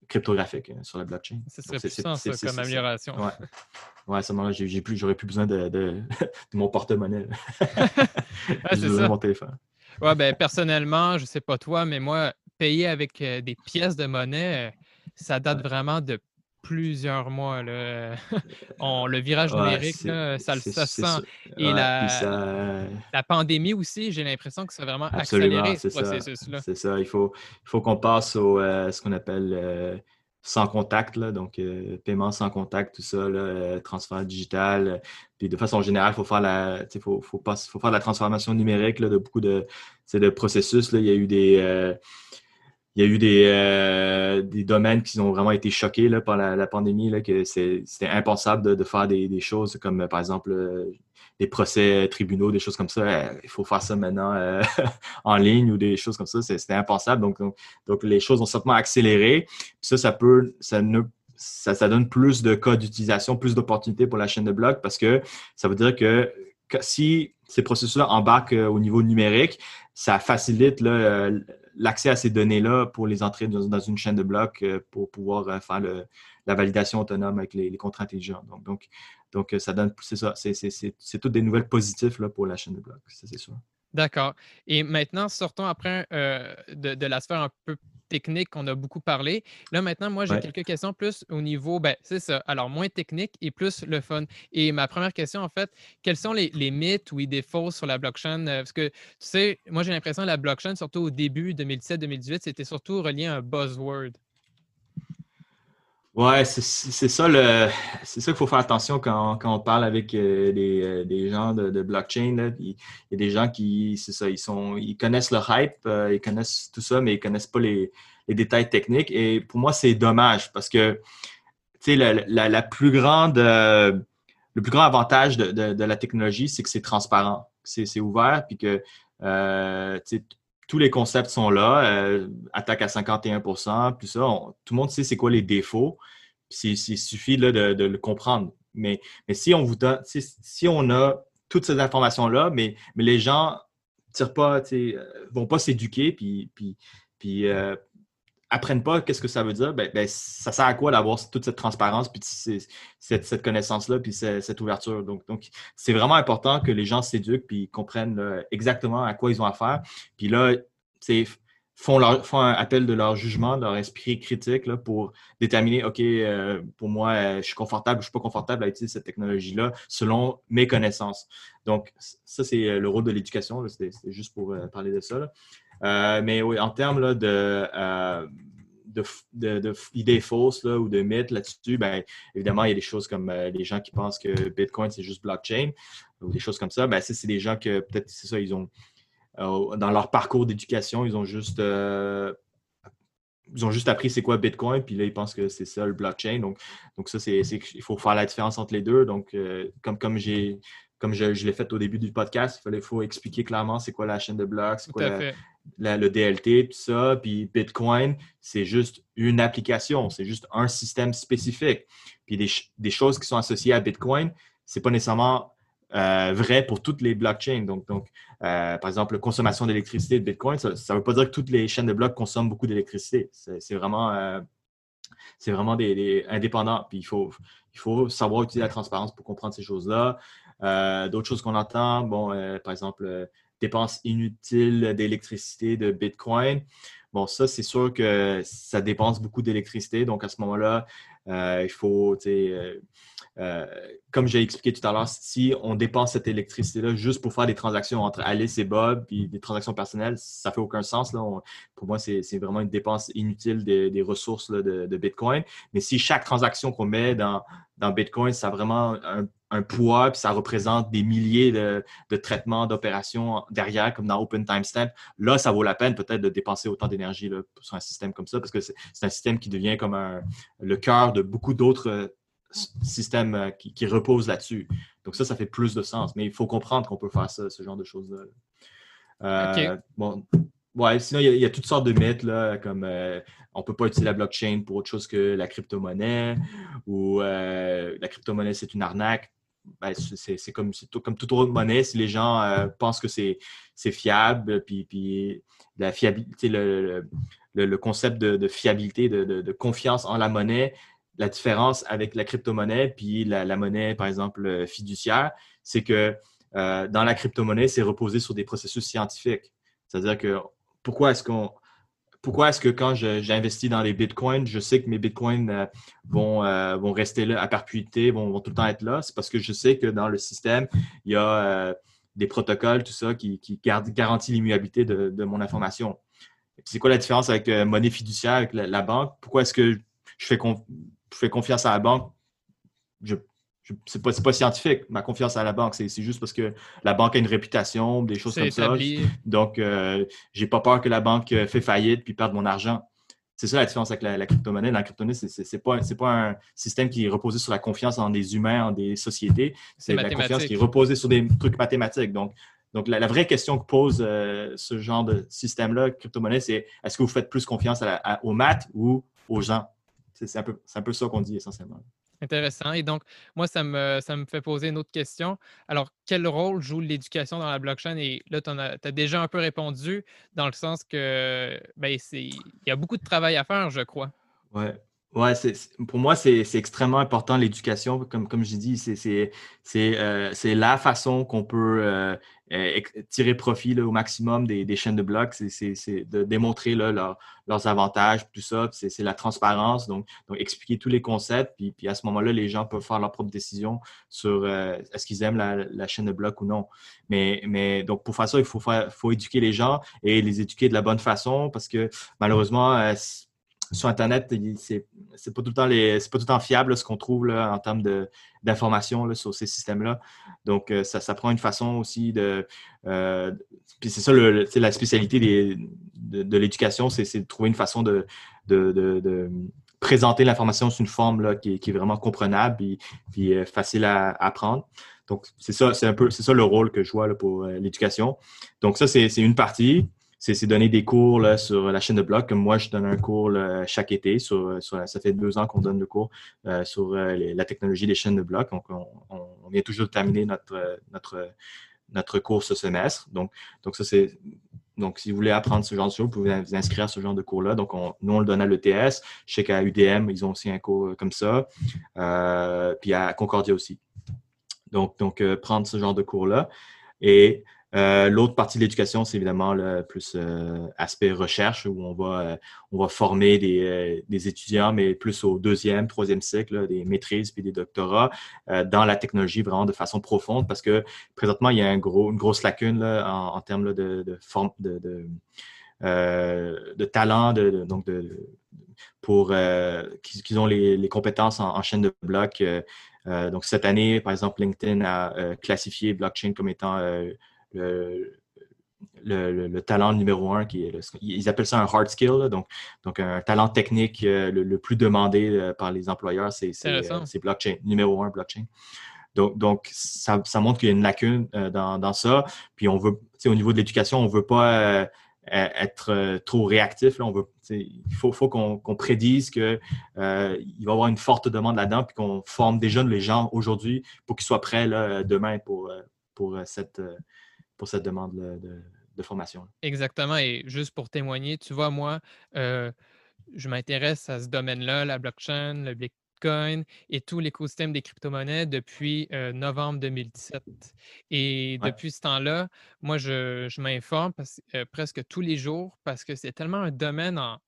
cryptographique euh, sur la blockchain. Ce serait puissant, ça, comme amélioration. Ouais, ouais à ce moment-là, j'aurais plus, plus besoin de, de, mon porte-monnaie. c'est ça. mon téléphone. Ouais, ben, personnellement, je ne sais pas toi, mais moi, payer avec euh, des pièces de monnaie, euh, ça date vraiment de plusieurs mois. Là. On, le virage numérique, ça, ça sent. Et la, la, pandémie aussi, j'ai l'impression que ça a vraiment accéléré ce processus-là. C'est ça. Il faut, il faut qu'on passe au euh, ce qu'on appelle euh, sans contact, là, donc euh, paiement sans contact, tout ça, là, transfert digital. Puis de façon générale, il faut faire la, faut, faut, pas, faut faire la transformation numérique de beaucoup de, de processus. Là. Il y a eu des il y a eu des, euh, des domaines qui ont vraiment été choqués là, par la, pandémie, là, que c'était impensable de, faire des, choses comme, par exemple, euh, des procès tribunaux, des choses comme ça. Euh, il faut faire ça maintenant en ligne ou des choses comme ça. C'était impensable. Donc, donc, les choses ont certainement accéléré. Puis ça, ça peut, ça ne ça, ça donne plus de cas d'utilisation, plus d'opportunités pour la chaîne de blocs parce que ça veut dire que si ces processus-là embarquent au niveau numérique, ça facilite là, l'accès à ces données-là pour les entrer dans, une chaîne de blocs euh, pour pouvoir euh, faire la validation autonome avec les, contrats intelligents. Donc, euh, ça donne, c'est ça, c'est toutes des nouvelles positives là, pour la chaîne de blocs, c'est sûr. D'accord. Et maintenant, sortons après de, de, la sphère un peu technique qu'on a beaucoup parlé. Là, maintenant, moi, j'ai quelques questions plus au niveau, ben, c'est ça, alors moins technique et plus le fun. Et ma première question, en fait, quels sont les, mythes ou idées fausses sur la blockchain? Euh, parce que, tu sais, moi, j'ai l'impression que la blockchain, surtout au début 2017-2018, c'était surtout relié à un buzzword. Ouais, c'est ça le c'est ça qu'il faut faire attention quand, quand on parle avec euh, des, euh, des, gens de, blockchain. Là. Il, y a des gens qui, c'est ça, ils sont ils connaissent le hype, euh, ils connaissent tout ça, mais ils connaissent pas les, les détails techniques. Et pour moi, c'est dommage parce que tu sais, la, la, plus grande le plus grand avantage de, de, la technologie, c'est que c'est transparent, c'est ouvert, puis que euh, tous les concepts sont là, euh, attaque à 51% puis ça, tout le monde sait c'est quoi les défauts, il suffit de, le comprendre. Mais, si on vous si, on a toutes ces informations-là, mais, les gens ne pas, euh, vont pas s'éduquer, puis euh, apprennent pas qu'est-ce que ça veut dire, ben, ben ça sert à quoi d'avoir toute cette transparence, puis cette, connaissance-là, puis cette, ouverture? Donc, donc c'est vraiment important que les gens s'éduquent, puis comprennent exactement à quoi ils ont affaire. Puis là, font, leur, font un appel de leur jugement, de leur esprit critique là, pour déterminer, OK, euh, pour moi, euh, je suis confortable ou je ne suis pas confortable à utiliser cette technologie-là selon mes connaissances. Donc, ça, c'est euh, le rôle de l'éducation. C'est juste pour parler de ça. Euh, mais oui, en termes là, de, euh, d'idées fausses là, ou de mythes là-dessus, ben, évidemment, il y a des choses comme euh, les gens qui pensent que Bitcoin, c'est juste blockchain ou des choses comme ça. Ben, ça, c'est des gens que peut-être, c'est ça, ils ont, dans leur parcours d'éducation, ils ont juste ils ont juste appris c'est quoi Bitcoin, puis là, ils pensent que c'est ça le blockchain. Donc, donc ça, c'est, il faut faire la différence entre les deux. Donc, comme, comme j'ai comme je, l'ai fait au début du podcast, il fallait, faut expliquer clairement c'est quoi la chaîne de blocs, c'est quoi le DLT, tout ça. Puis Bitcoin, c'est juste une application, c'est juste un système spécifique. Puis des, choses qui sont associées à Bitcoin, c'est pas nécessairement euh, vrai pour toutes les blockchains. Donc, donc euh, par exemple, la consommation d'électricité de Bitcoin, ça ne veut pas dire que toutes les chaînes de blocs consomment beaucoup d'électricité. C'est vraiment, euh, c'est vraiment des, indépendants. Puis il faut, il faut savoir utiliser la transparence pour comprendre ces choses-là. Euh, d'autres choses qu'on entend, bon, par exemple, dépenses inutiles d'électricité de Bitcoin. Bon, ça, c'est sûr que ça dépense beaucoup d'électricité. Donc, à ce moment-là, il faut, comme j'ai expliqué tout à l'heure, si on dépense cette électricité-là juste pour faire des transactions entre Alice et Bob, puis des transactions personnelles, ça fait aucun sens. Là. pour moi, c'est vraiment une dépense inutile des, ressources de, Bitcoin. Mais si chaque transaction qu'on met dans, dans Bitcoin, ça a vraiment un un poids, puis ça représente des milliers de, traitements, d'opérations derrière, comme dans Open Timestamp, là, ça vaut la peine peut-être de dépenser autant d'énergie sur un système comme ça, parce que c'est un système qui devient comme le cœur de beaucoup d'autres euh, systèmes euh, qui, reposent là-dessus. Donc ça, ça fait plus de sens. Mais il faut comprendre qu'on peut faire ça, ce genre de choses-là. Euh, bon, Ouais, sinon, il y, a, toutes sortes de mythes, là, comme on ne peut pas utiliser la blockchain pour autre chose que la crypto-monnaie ou la crypto-monnaie, c'est une arnaque. Ben, c'est comme, comme toute autre monnaie. Si les gens euh, pensent que c'est fiable, puis, puis la fiabilité, le, le, concept de, fiabilité, de, confiance en la monnaie, la différence avec la crypto-monnaie, puis la, monnaie, par exemple, fiduciaire, c'est que euh, dans la crypto-monnaie, c'est reposé sur des processus scientifiques. C'est-à-dire que pourquoi est-ce qu'on pourquoi est-ce que quand j'investis dans les bitcoins, je sais que mes bitcoins euh, vont, euh, vont rester là à perpétuité, vont, tout le temps être là? C'est parce que je sais que dans le système, il y a euh, des protocoles, tout ça, qui, qui garantissent l'immuabilité de, mon information. C'est quoi la différence avec monnaie fiduciaire, avec la, banque? Pourquoi est-ce que je fais, confiance à la banque? C'est pas, pas scientifique, ma confiance à la banque. C'est juste parce que la banque a une réputation, des choses comme ça. Donc, euh, j'ai pas peur que la banque euh, fait faillite puis perde mon argent. C'est ça la différence avec la, crypto-monnaie. La crypto-monnaie, c'est pas, pas un système qui est reposé sur la confiance en des humains, en des sociétés. C'est la confiance qui est reposée sur des trucs mathématiques. Donc, donc la, vraie question que pose euh, ce genre de système-là, crypto-monnaie, c'est est-ce que vous faites plus confiance aux maths ou aux gens? C'est un, peu, un peu ça qu'on dit essentiellement. Intéressant. Et donc, moi, ça me, ça me fait poser une autre question. Alors, quel rôle joue l'éducation dans la blockchain? Et là, tu as, déjà un peu répondu dans le sens que ben, il y a beaucoup de travail à faire, je crois. Oui. Ouais, pour moi, c'est extrêmement important l'éducation. Comme, comme je dis, c'est euh, la façon qu'on peut euh, euh, tirer profit au maximum des, chaînes de blocs, c'est de démontrer leurs avantages, tout ça. C'est la transparence, donc, donc, expliquer tous les concepts. Puis, puis à ce moment-là, les gens peuvent faire leur propre décision sur est-ce qu'ils aiment la, chaîne de blocs ou non. Mais, mais donc pour faire ça, il faut, faire, faut éduquer les gens et les éduquer de la bonne façon parce que malheureusement, sur Internet, c'est pas tout le temps les, pas tout le temps fiable ce qu'on trouve là, en termes d'informations sur ces systèmes-là. Donc, euh, ça, prend une façon aussi de. Euh, puis c'est ça le, la spécialité des, de, l'éducation, c'est de trouver une façon de, de, présenter l'information sous une forme là, qui, qui, est vraiment comprenable et puis euh, facile à, apprendre. Donc, c'est ça, c'est un peu, c'est ça le rôle que je vois là, pour l'éducation. Donc, ça, c'est une partie c'est donner des cours sur la chaîne de blocs. Comme moi, je donne un cours chaque été. Sur, ça fait deux ans qu'on donne le cours euh, sur euh, la technologie des chaînes de blocs. Donc, on, vient toujours terminer notre, notre, notre cours ce semestre. Donc, donc ça, c'est. Donc, si vous voulez apprendre ce genre de choses, vous pouvez vous inscrire à ce genre de cours-là. Donc, nous, on le donne à l'ETS. Je sais qu'à UDM, ils ont aussi un cours comme ça. Euh, puis à Concordia aussi. Donc, donc prendre ce genre de cours-là. Et euh, l'autre partie de l'éducation, c'est évidemment le plus euh, aspect recherche où on va, euh, on va former des, étudiants, mais plus au deuxième, troisième cycle, des maîtrises puis des doctorats dans la technologie vraiment de façon profonde parce que présentement, il y a un gros, une grosse lacune en, termes de, de, de, de, talent, donc de, pour qu'ils ont les, compétences en, chaîne de blocs. donc, cette année, par exemple, LinkedIn a classifié blockchain comme étant le, le, talent numéro un, qui est ils appellent ça un hard skill, donc, donc un talent technique euh, le, plus demandé euh, par les employeurs, c'est blockchain, numéro un blockchain. Donc, donc ça, ça montre qu'il y a une lacune euh, dans, dans, ça. Puis on veut, au niveau de l'éducation, on ne veut pas être trop réactif. Là. On veut, il faut, faut qu'on prédise qu'il va y avoir une forte demande là-dedans, puis qu'on forme déjà les gens aujourd'hui pour qu'ils soient prêts là, demain pour, pour cette pour cette demande de, formation. Exactement. Et juste pour témoigner, tu vois, moi, euh, je m'intéresse à ce domaine-là, la blockchain, le Bitcoin et tout l'écosystème des crypto-monnaies depuis euh, novembre 2017. Et depuis ce temps-là, moi, je, m'informe euh, presque tous les jours parce que c'est tellement un domaine en,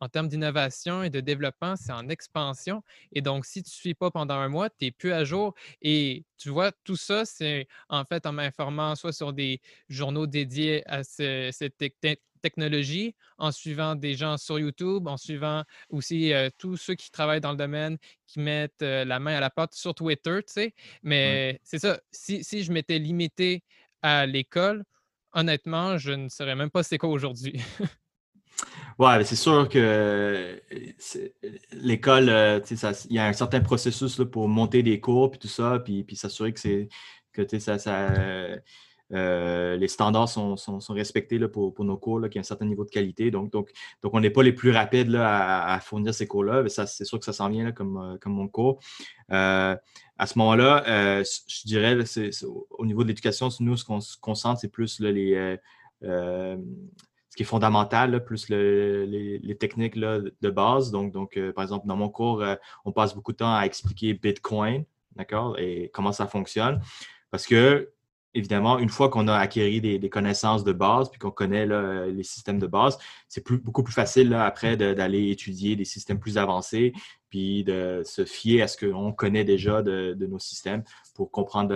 en termes d'innovation et de développement, c'est en expansion. Et donc, si tu ne suis pas pendant un mois, tu n'es plus à jour. Et tu vois, tout ça, c'est en fait en m'informant soit sur des journaux dédiés à cette technologie, en suivant des gens sur YouTube, en suivant aussi tous ceux qui travaillent dans le domaine, qui mettent la main à la porte sur Twitter, tu sais. Mais c'est ça, si, si je m'étais limité à l'école, honnêtement, je ne saurais même pas c'est quoi aujourd'hui. ouais, c'est sûr que l'école, il y a un certain processus là, pour monter des cours puis tout ça, puis, puis s'assurer que que ça, euh, les standards sont, respectés là, pour, nos cours, là, qui ont un certain niveau de qualité. Donc, donc, donc on n'est pas les plus rapides là, à, fournir ces cours-là. Mais c'est sûr que ça s'en vient comme, euh, comme mon cours. Euh, à ce moment-là, je dirais, au niveau de l'éducation, nous, ce qu'on se concentre, c'est plus les, ce qui est fondamental, plus les, techniques de base. Donc, donc par exemple, dans mon cours, on passe beaucoup de temps à expliquer Bitcoin, d'accord, et comment ça fonctionne. Parce que évidemment, une fois qu'on a acquis des, connaissances de base, puis qu'on connaît les systèmes de base, c'est beaucoup plus facile après d'aller étudier des systèmes plus avancés, puis de se fier à ce qu'on connaît déjà de, nos systèmes pour comprendre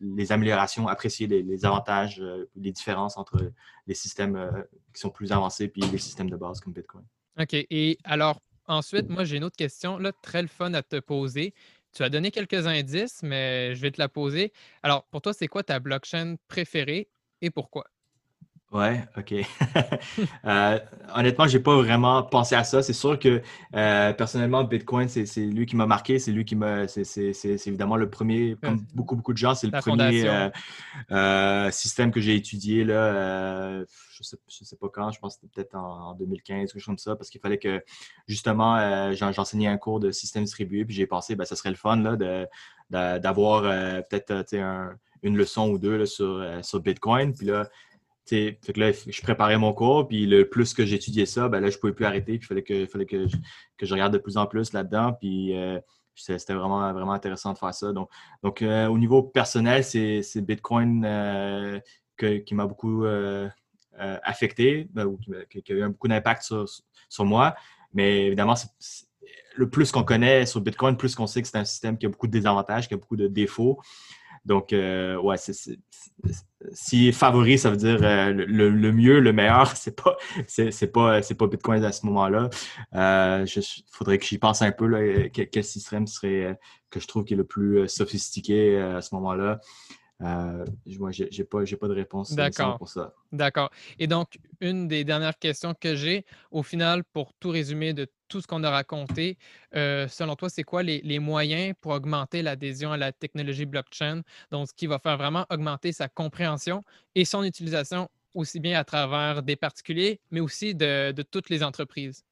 les améliorations, apprécier les, avantages, euh, les différences entre les systèmes euh, qui sont plus avancés puis les systèmes de base comme Bitcoin. OK. Et alors, ensuite, moi, j'ai une autre question, là, très le fun à te poser. Tu as donné quelques indices, mais je vais te la poser. Alors, pour toi, c'est quoi ta blockchain préférée et pourquoi? Ouais, OK. euh, honnêtement, j'ai pas vraiment pensé à ça. C'est sûr que euh, personnellement, Bitcoin, c'est lui qui m'a marqué. C'est lui qui m'a. C'est évidemment le premier, comme beaucoup, beaucoup de gens, c'est le premier euh, euh, système que j'ai étudié. Là, je sais, sais pas quand, je pense que c'était peut-être en, 2015, quelque chose comme ça, parce qu'il fallait que justement, j'enseignais un cours de système distribué, puis j'ai pensé, ben, ça serait le fun d'avoir peut-être une leçon ou deux sur, sur Bitcoin. Puis là, fait que là, je préparais mon cours, puis le plus que j'étudiais ça, ben là, je pouvais plus arrêter, puis il fallait que, fallait que, je, regarde de plus en plus là-dedans, puis euh, c'était vraiment, vraiment intéressant de faire ça. Donc, donc euh, au niveau personnel, c'est Bitcoin euh, qui m'a beaucoup affecté, ben, qui, a eu beaucoup d'impact sur, sur, moi, mais évidemment, le plus qu'on connaît sur Bitcoin, plus qu'on sait que c'est un système qui a beaucoup de désavantages, qui a beaucoup de défauts. Donc, ouais, si favori, ça veut dire euh, le, mieux, le meilleur, c'est pas, c'est, pas, c'est pas Bitcoin à ce moment-là. Il euh, faudrait que j'y pense un peu, quel, système serait, que je trouve qui est le plus sophistiqué à ce moment-là. Euh, moi, je n'ai pas, pas, de réponse pour ça. D'accord. Et donc, une des dernières questions que j'ai, au final, pour tout résumer de tout ce qu'on a raconté, euh, selon toi, c'est quoi les, moyens pour augmenter l'adhésion à la technologie blockchain? Donc, ce qui va faire vraiment augmenter sa compréhension et son utilisation aussi bien à travers des particuliers, mais aussi de, toutes les entreprises.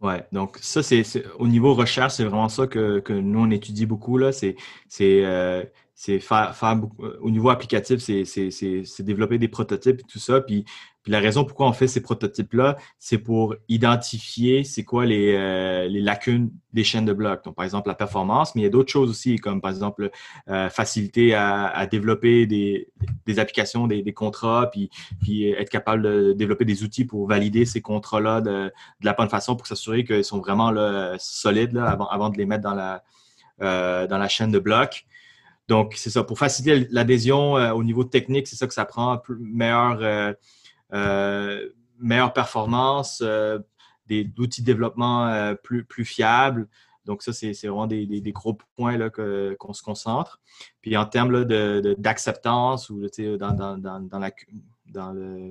Oui, donc ça, c'est au niveau recherche, c'est vraiment ça que, nous, on étudie beaucoup. C'est euh, c'est faire, euh, au niveau applicatif, c'est développer des prototypes et tout ça. Puis, la raison pourquoi on fait ces prototypes-là, c'est pour identifier c'est quoi les, euh, les, lacunes des chaînes de blocs. Donc, par exemple, la performance, mais il y a d'autres choses aussi, comme par exemple euh, faciliter à, développer des, des applications, des, des, contrats, puis, puis être capable de développer des outils pour valider ces contrats-là de, la bonne façon pour s'assurer qu'ils sont vraiment là, solides là, avant, avant de les mettre dans la, dans la chaîne de blocs. Donc, c'est ça. Pour faciliter l'adhésion euh, au niveau technique, c'est ça que ça prend. Meilleure, euh, euh, meilleure performance, des outils de développement plus, plus fiables. Donc, ça, c'est vraiment des, gros points qu'on se concentre. Puis, en termes d'acceptance ou dans, dans, dans, la, dans,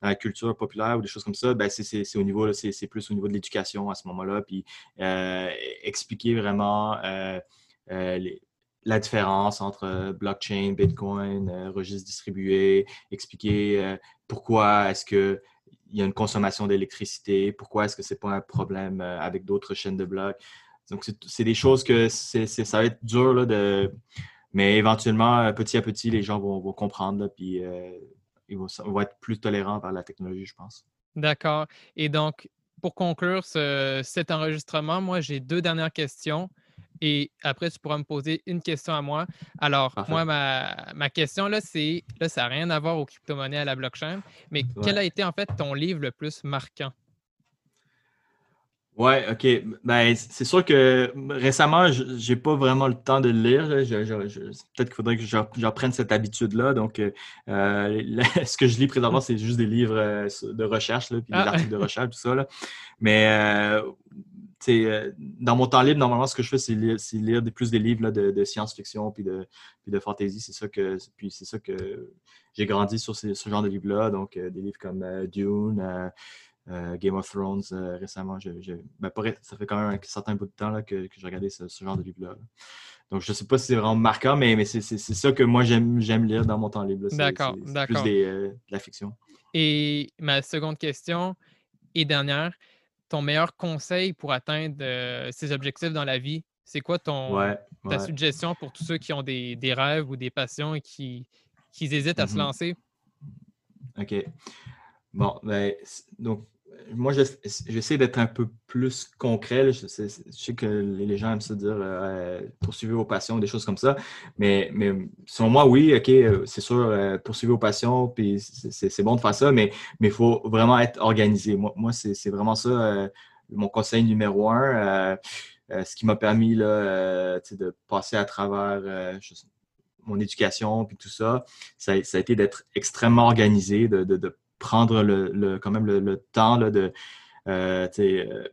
la culture populaire ou des choses comme ça, ben c'est c'est plus au niveau de l'éducation à ce moment-là. Puis, expliquer vraiment les, la différence entre euh, blockchain, Bitcoin, euh, registre distribué, expliquer euh, pourquoi est-ce qu'il y a une consommation d'électricité, pourquoi est-ce que ce n'est pas un problème avec d'autres chaînes de blocs. Donc, c'est des choses que ça va être dur, là, de, mais éventuellement, petit à petit, les gens vont, comprendre, puis ils vont, être plus tolérants vers la technologie, je pense. D'accord. Et donc, pour conclure cet enregistrement, moi, j'ai deux dernières questions. Et après, tu pourras me poser une question à moi. Alors, moi, ma, question, là, c'est, là, ça n'a rien à voir aux crypto-monnaies, à la blockchain, mais quel a été, en fait, ton livre le plus marquant? Ouais, OK. Ben, c'est sûr que récemment, je n'ai pas vraiment le temps de le lire. Peut-être qu'il faudrait que j'apprenne cette habitude-là. Donc, euh, ce que je lis présentement, c'est juste des livres euh, de recherche, puis des ah. articles de recherche, tout ça. Mais euh, dans mon temps libre, normalement, ce que je fais, c'est lire, plus des livres de, science-fiction puis de, puis de fantasy. C'est ça que, puis c'est ça que j'ai grandi sur ce, genre de livres-là. Donc, des livres comme Dune. Euh, Game of Thrones euh, récemment. Ben, ça fait quand même un certain bout de temps là, que, j'ai regardé ce, genre de livre-là. Donc, je ne sais pas si c'est vraiment marquant, mais, mais c'est ça que moi, j'aime lire dans mon temps libre. D'accord, d'accord. plus euh, de la fiction. Et ma seconde question et dernière, ton meilleur conseil pour atteindre ces objectifs dans la vie, c'est quoi ton, ta suggestion pour tous ceux qui ont des, rêves ou des passions et qui, qui hésitent à se mm-hmm. lancer? OK. Bon, ben, donc, moi, j'essaie d'être un peu plus concret. Je sais, que les gens aiment se dire euh, poursuivez vos passions, des choses comme ça. Mais, selon moi, oui, OK, euh, c'est sûr, euh, poursuivez vos passions, puis c'est bon de faire ça, mais il faut vraiment être organisé. Moi, c'est vraiment ça mon conseil numéro un. ce qui m'a permis de passer à travers mon éducation puis tout ça, ça, a été d'être extrêmement organisé, de prendre le, quand même le, temps de euh, euh,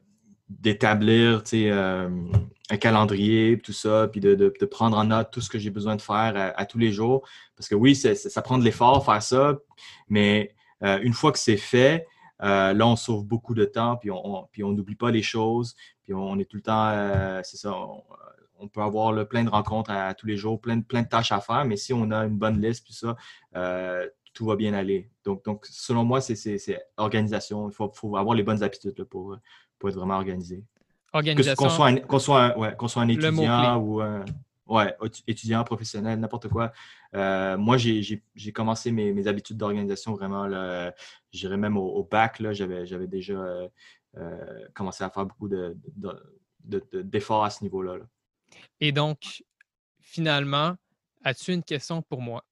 d'établir euh, un calendrier, tout ça, puis de, prendre en note tout ce que j'ai besoin de faire à, tous les jours. Parce que oui, ça prend de l'effort faire ça, mais une fois que c'est fait, là, on sauve beaucoup de temps, puis on n'oublie pas les choses, puis on, est tout le temps, c'est ça, on, peut avoir plein de rencontres à, tous les jours, plein de, plein de tâches à faire, mais si on a une bonne liste, puis ça, tout va bien aller. Donc, donc selon moi, c'est organisation. Il faut, avoir les bonnes habitudes pour, pour être vraiment organisé. Organisation. Qu'on soit, un, soit, ouais, soit un étudiant ou un ouais, étudiant, professionnel, n'importe quoi. Euh, moi, j'ai commencé mes, mes habitudes d'organisation vraiment, je dirais même au, bac, j'avais déjà euh, euh, commencé à faire beaucoup d'efforts de, de, à ce niveau-là. Là. Et donc, finalement, as-tu une question pour moi?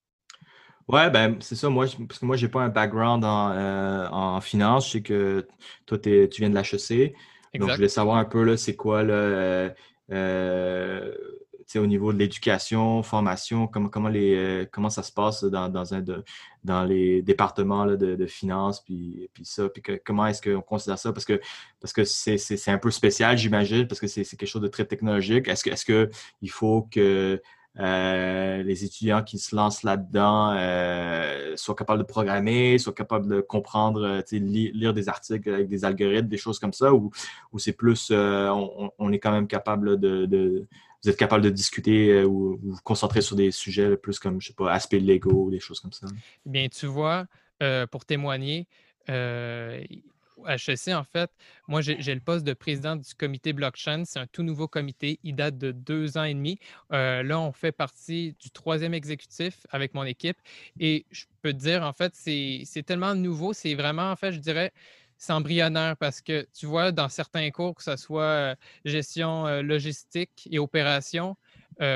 Ouais, ben c'est ça. Moi, parce que moi, j'ai pas un background en, euh, en finance. Je sais que toi, tu viens de l'HEC. Donc, je voulais savoir un peu, là, c'est quoi, là, euh, euh, au niveau de l'éducation, formation, comment, comment, les, comment ça se passe dans, dans, un de, dans les départements là, de, de finances, puis, puis ça, puis comment est-ce qu'on considère ça? Parce que parce que c'est un peu spécial, j'imagine, parce que c'est quelque chose de très technologique. Est-ce que est-ce qu'il faut que euh, les étudiants qui se lancent là-dedans euh, soient capables de programmer, soient capables de comprendre, euh, lire des articles avec des algorithmes, des choses comme ça, ou, c'est plus, on, est quand même capable de, vous êtes capable de discuter ou vous, concentrer sur des sujets plus comme, je sais pas, aspect Lego, des choses comme ça? Eh bien, tu vois, pour témoigner, HEC, en fait, moi, j'ai le poste de président du comité blockchain. C'est un tout nouveau comité. Il date de deux ans et demi. Euh, là, on fait partie du troisième exécutif avec mon équipe. Et je peux te dire, en fait, c'est tellement nouveau. C'est vraiment, en fait, je dirais, c'est embryonnaire parce que tu vois, dans certains cours, que ce soit euh, gestion euh, logistique et opération,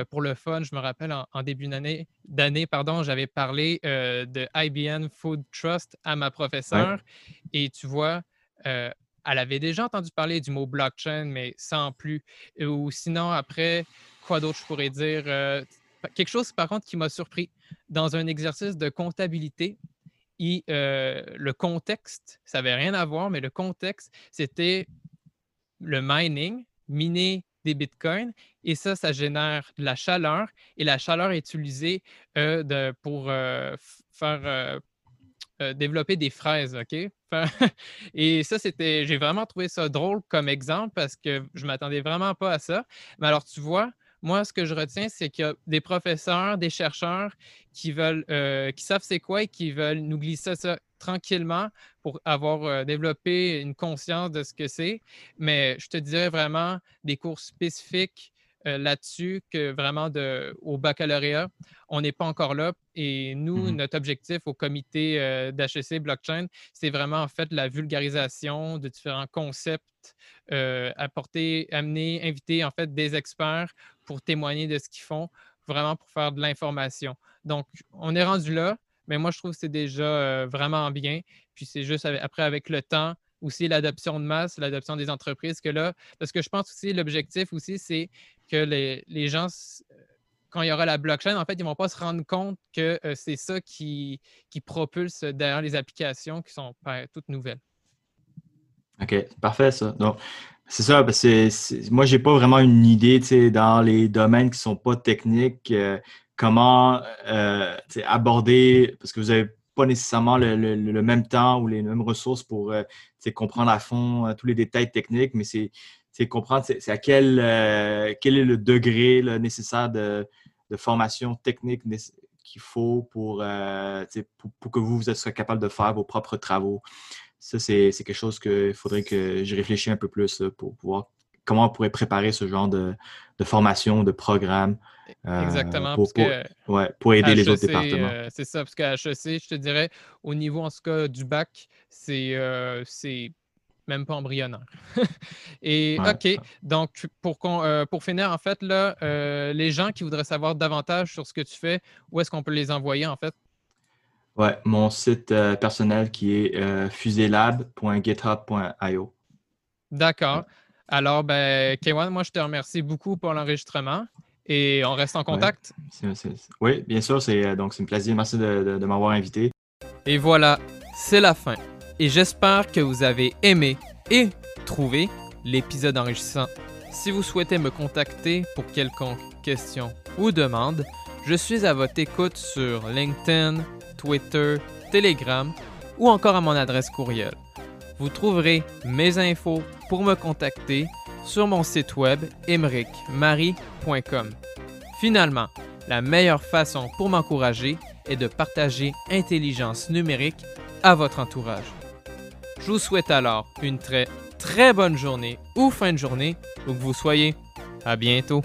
pour le fun, je me rappelle en, début d'année, pardon, j'avais parlé de IBM Food Trust à ma professeure. Et tu vois, euh, elle avait déjà entendu parler du mot blockchain, mais sans plus. Ou sinon, après, quoi d'autre je pourrais dire? Euh, quelque chose, par contre, qui m'a surpris. Dans un exercice de comptabilité, et, euh, le contexte, ça n'avait rien à voir, mais le contexte, c'était le mining, miner des bitcoins, et ça, ça génère de la chaleur, et la chaleur est utilisée pour faire euh, développer des fraises, OK? et ça, c'était, j'ai vraiment trouvé ça drôle comme exemple parce que je ne m'attendais vraiment pas à ça. Mais alors, tu vois, moi, ce que je retiens, c'est qu'il y a des professeurs, des chercheurs qui veulent, euh, qui savent c'est quoi et qui veulent nous glisser ça tranquillement pour avoir euh, développé une conscience de ce que c'est. Mais je te dirais vraiment des cours spécifiques euh, là-dessus que vraiment de, au baccalauréat, on n'est pas encore là. Et nous, mmh notre objectif au comité euh, d'HEC Blockchain, c'est vraiment en fait la vulgarisation de différents concepts, euh, apporter, amener, inviter en fait des experts pour témoigner de ce qu'ils font, vraiment pour faire de l'information. Donc, on est rendu là, mais moi, je trouve que c'est déjà vraiment bien. Puis c'est juste après, avec le temps, aussi l'adoption de masse, l'adoption des entreprises, que là, parce que je pense aussi l'objectif aussi, c'est que les, les gens quand il y aura la blockchain, en fait, ils ne vont pas se rendre compte que euh, c'est ça qui, qui propulse derrière les applications qui sont toutes nouvelles. OK, parfait ça. Donc, c'est ça, parce que moi, je n'ai pas vraiment une idée dans les domaines qui ne sont pas techniques, euh, comment euh, aborder, parce que vous n'avez pas nécessairement le, même temps ou les mêmes ressources pour comprendre à fond tous les détails techniques, mais c'est comprendre c'est à quel, quel est le degré nécessaire de, de formation technique qu'il faut euh, pour, pour, que vous, vous soyez capable de faire vos propres travaux. Ça, c'est quelque chose qu'il faudrait que je réfléchisse un peu plus pour pouvoir comment on pourrait préparer ce genre de, formation, de programme. Euh, Exactement. Pour, pour, aider les autres e départements. Euh, c'est ça, parce qu'à HEC, je te dirais, au niveau en tout cas du bac, c'est même pas embryonnaire. Et OK, donc pour, euh, pour finir, en fait, là, euh, les gens qui voudraient savoir davantage sur ce que tu fais, où est-ce qu'on peut les envoyer, en fait? Ouais, mon site euh, personnel qui est fuselab.github.io. D'accord. Alors, ben, Kewan, moi, je te remercie beaucoup pour l'enregistrement et on reste en contact. Oui, bien sûr. C'est donc c'est un plaisir. Merci de m'avoir invité. Et voilà, c'est la fin et j'espère que vous avez aimé et trouvé l'épisode enrichissant. Si vous souhaitez me contacter pour quelconque question ou demande, je suis à votre écoute sur LinkedIn, Twitter, Telegram ou encore à mon adresse courriel. Vous trouverez mes infos pour me contacter sur mon site web emericmarie.com. Finalement, la meilleure façon pour m'encourager est de partager intelligence numérique à votre entourage. Je vous souhaite alors une très très bonne journée ou fin de journée où que vous soyez. À bientôt.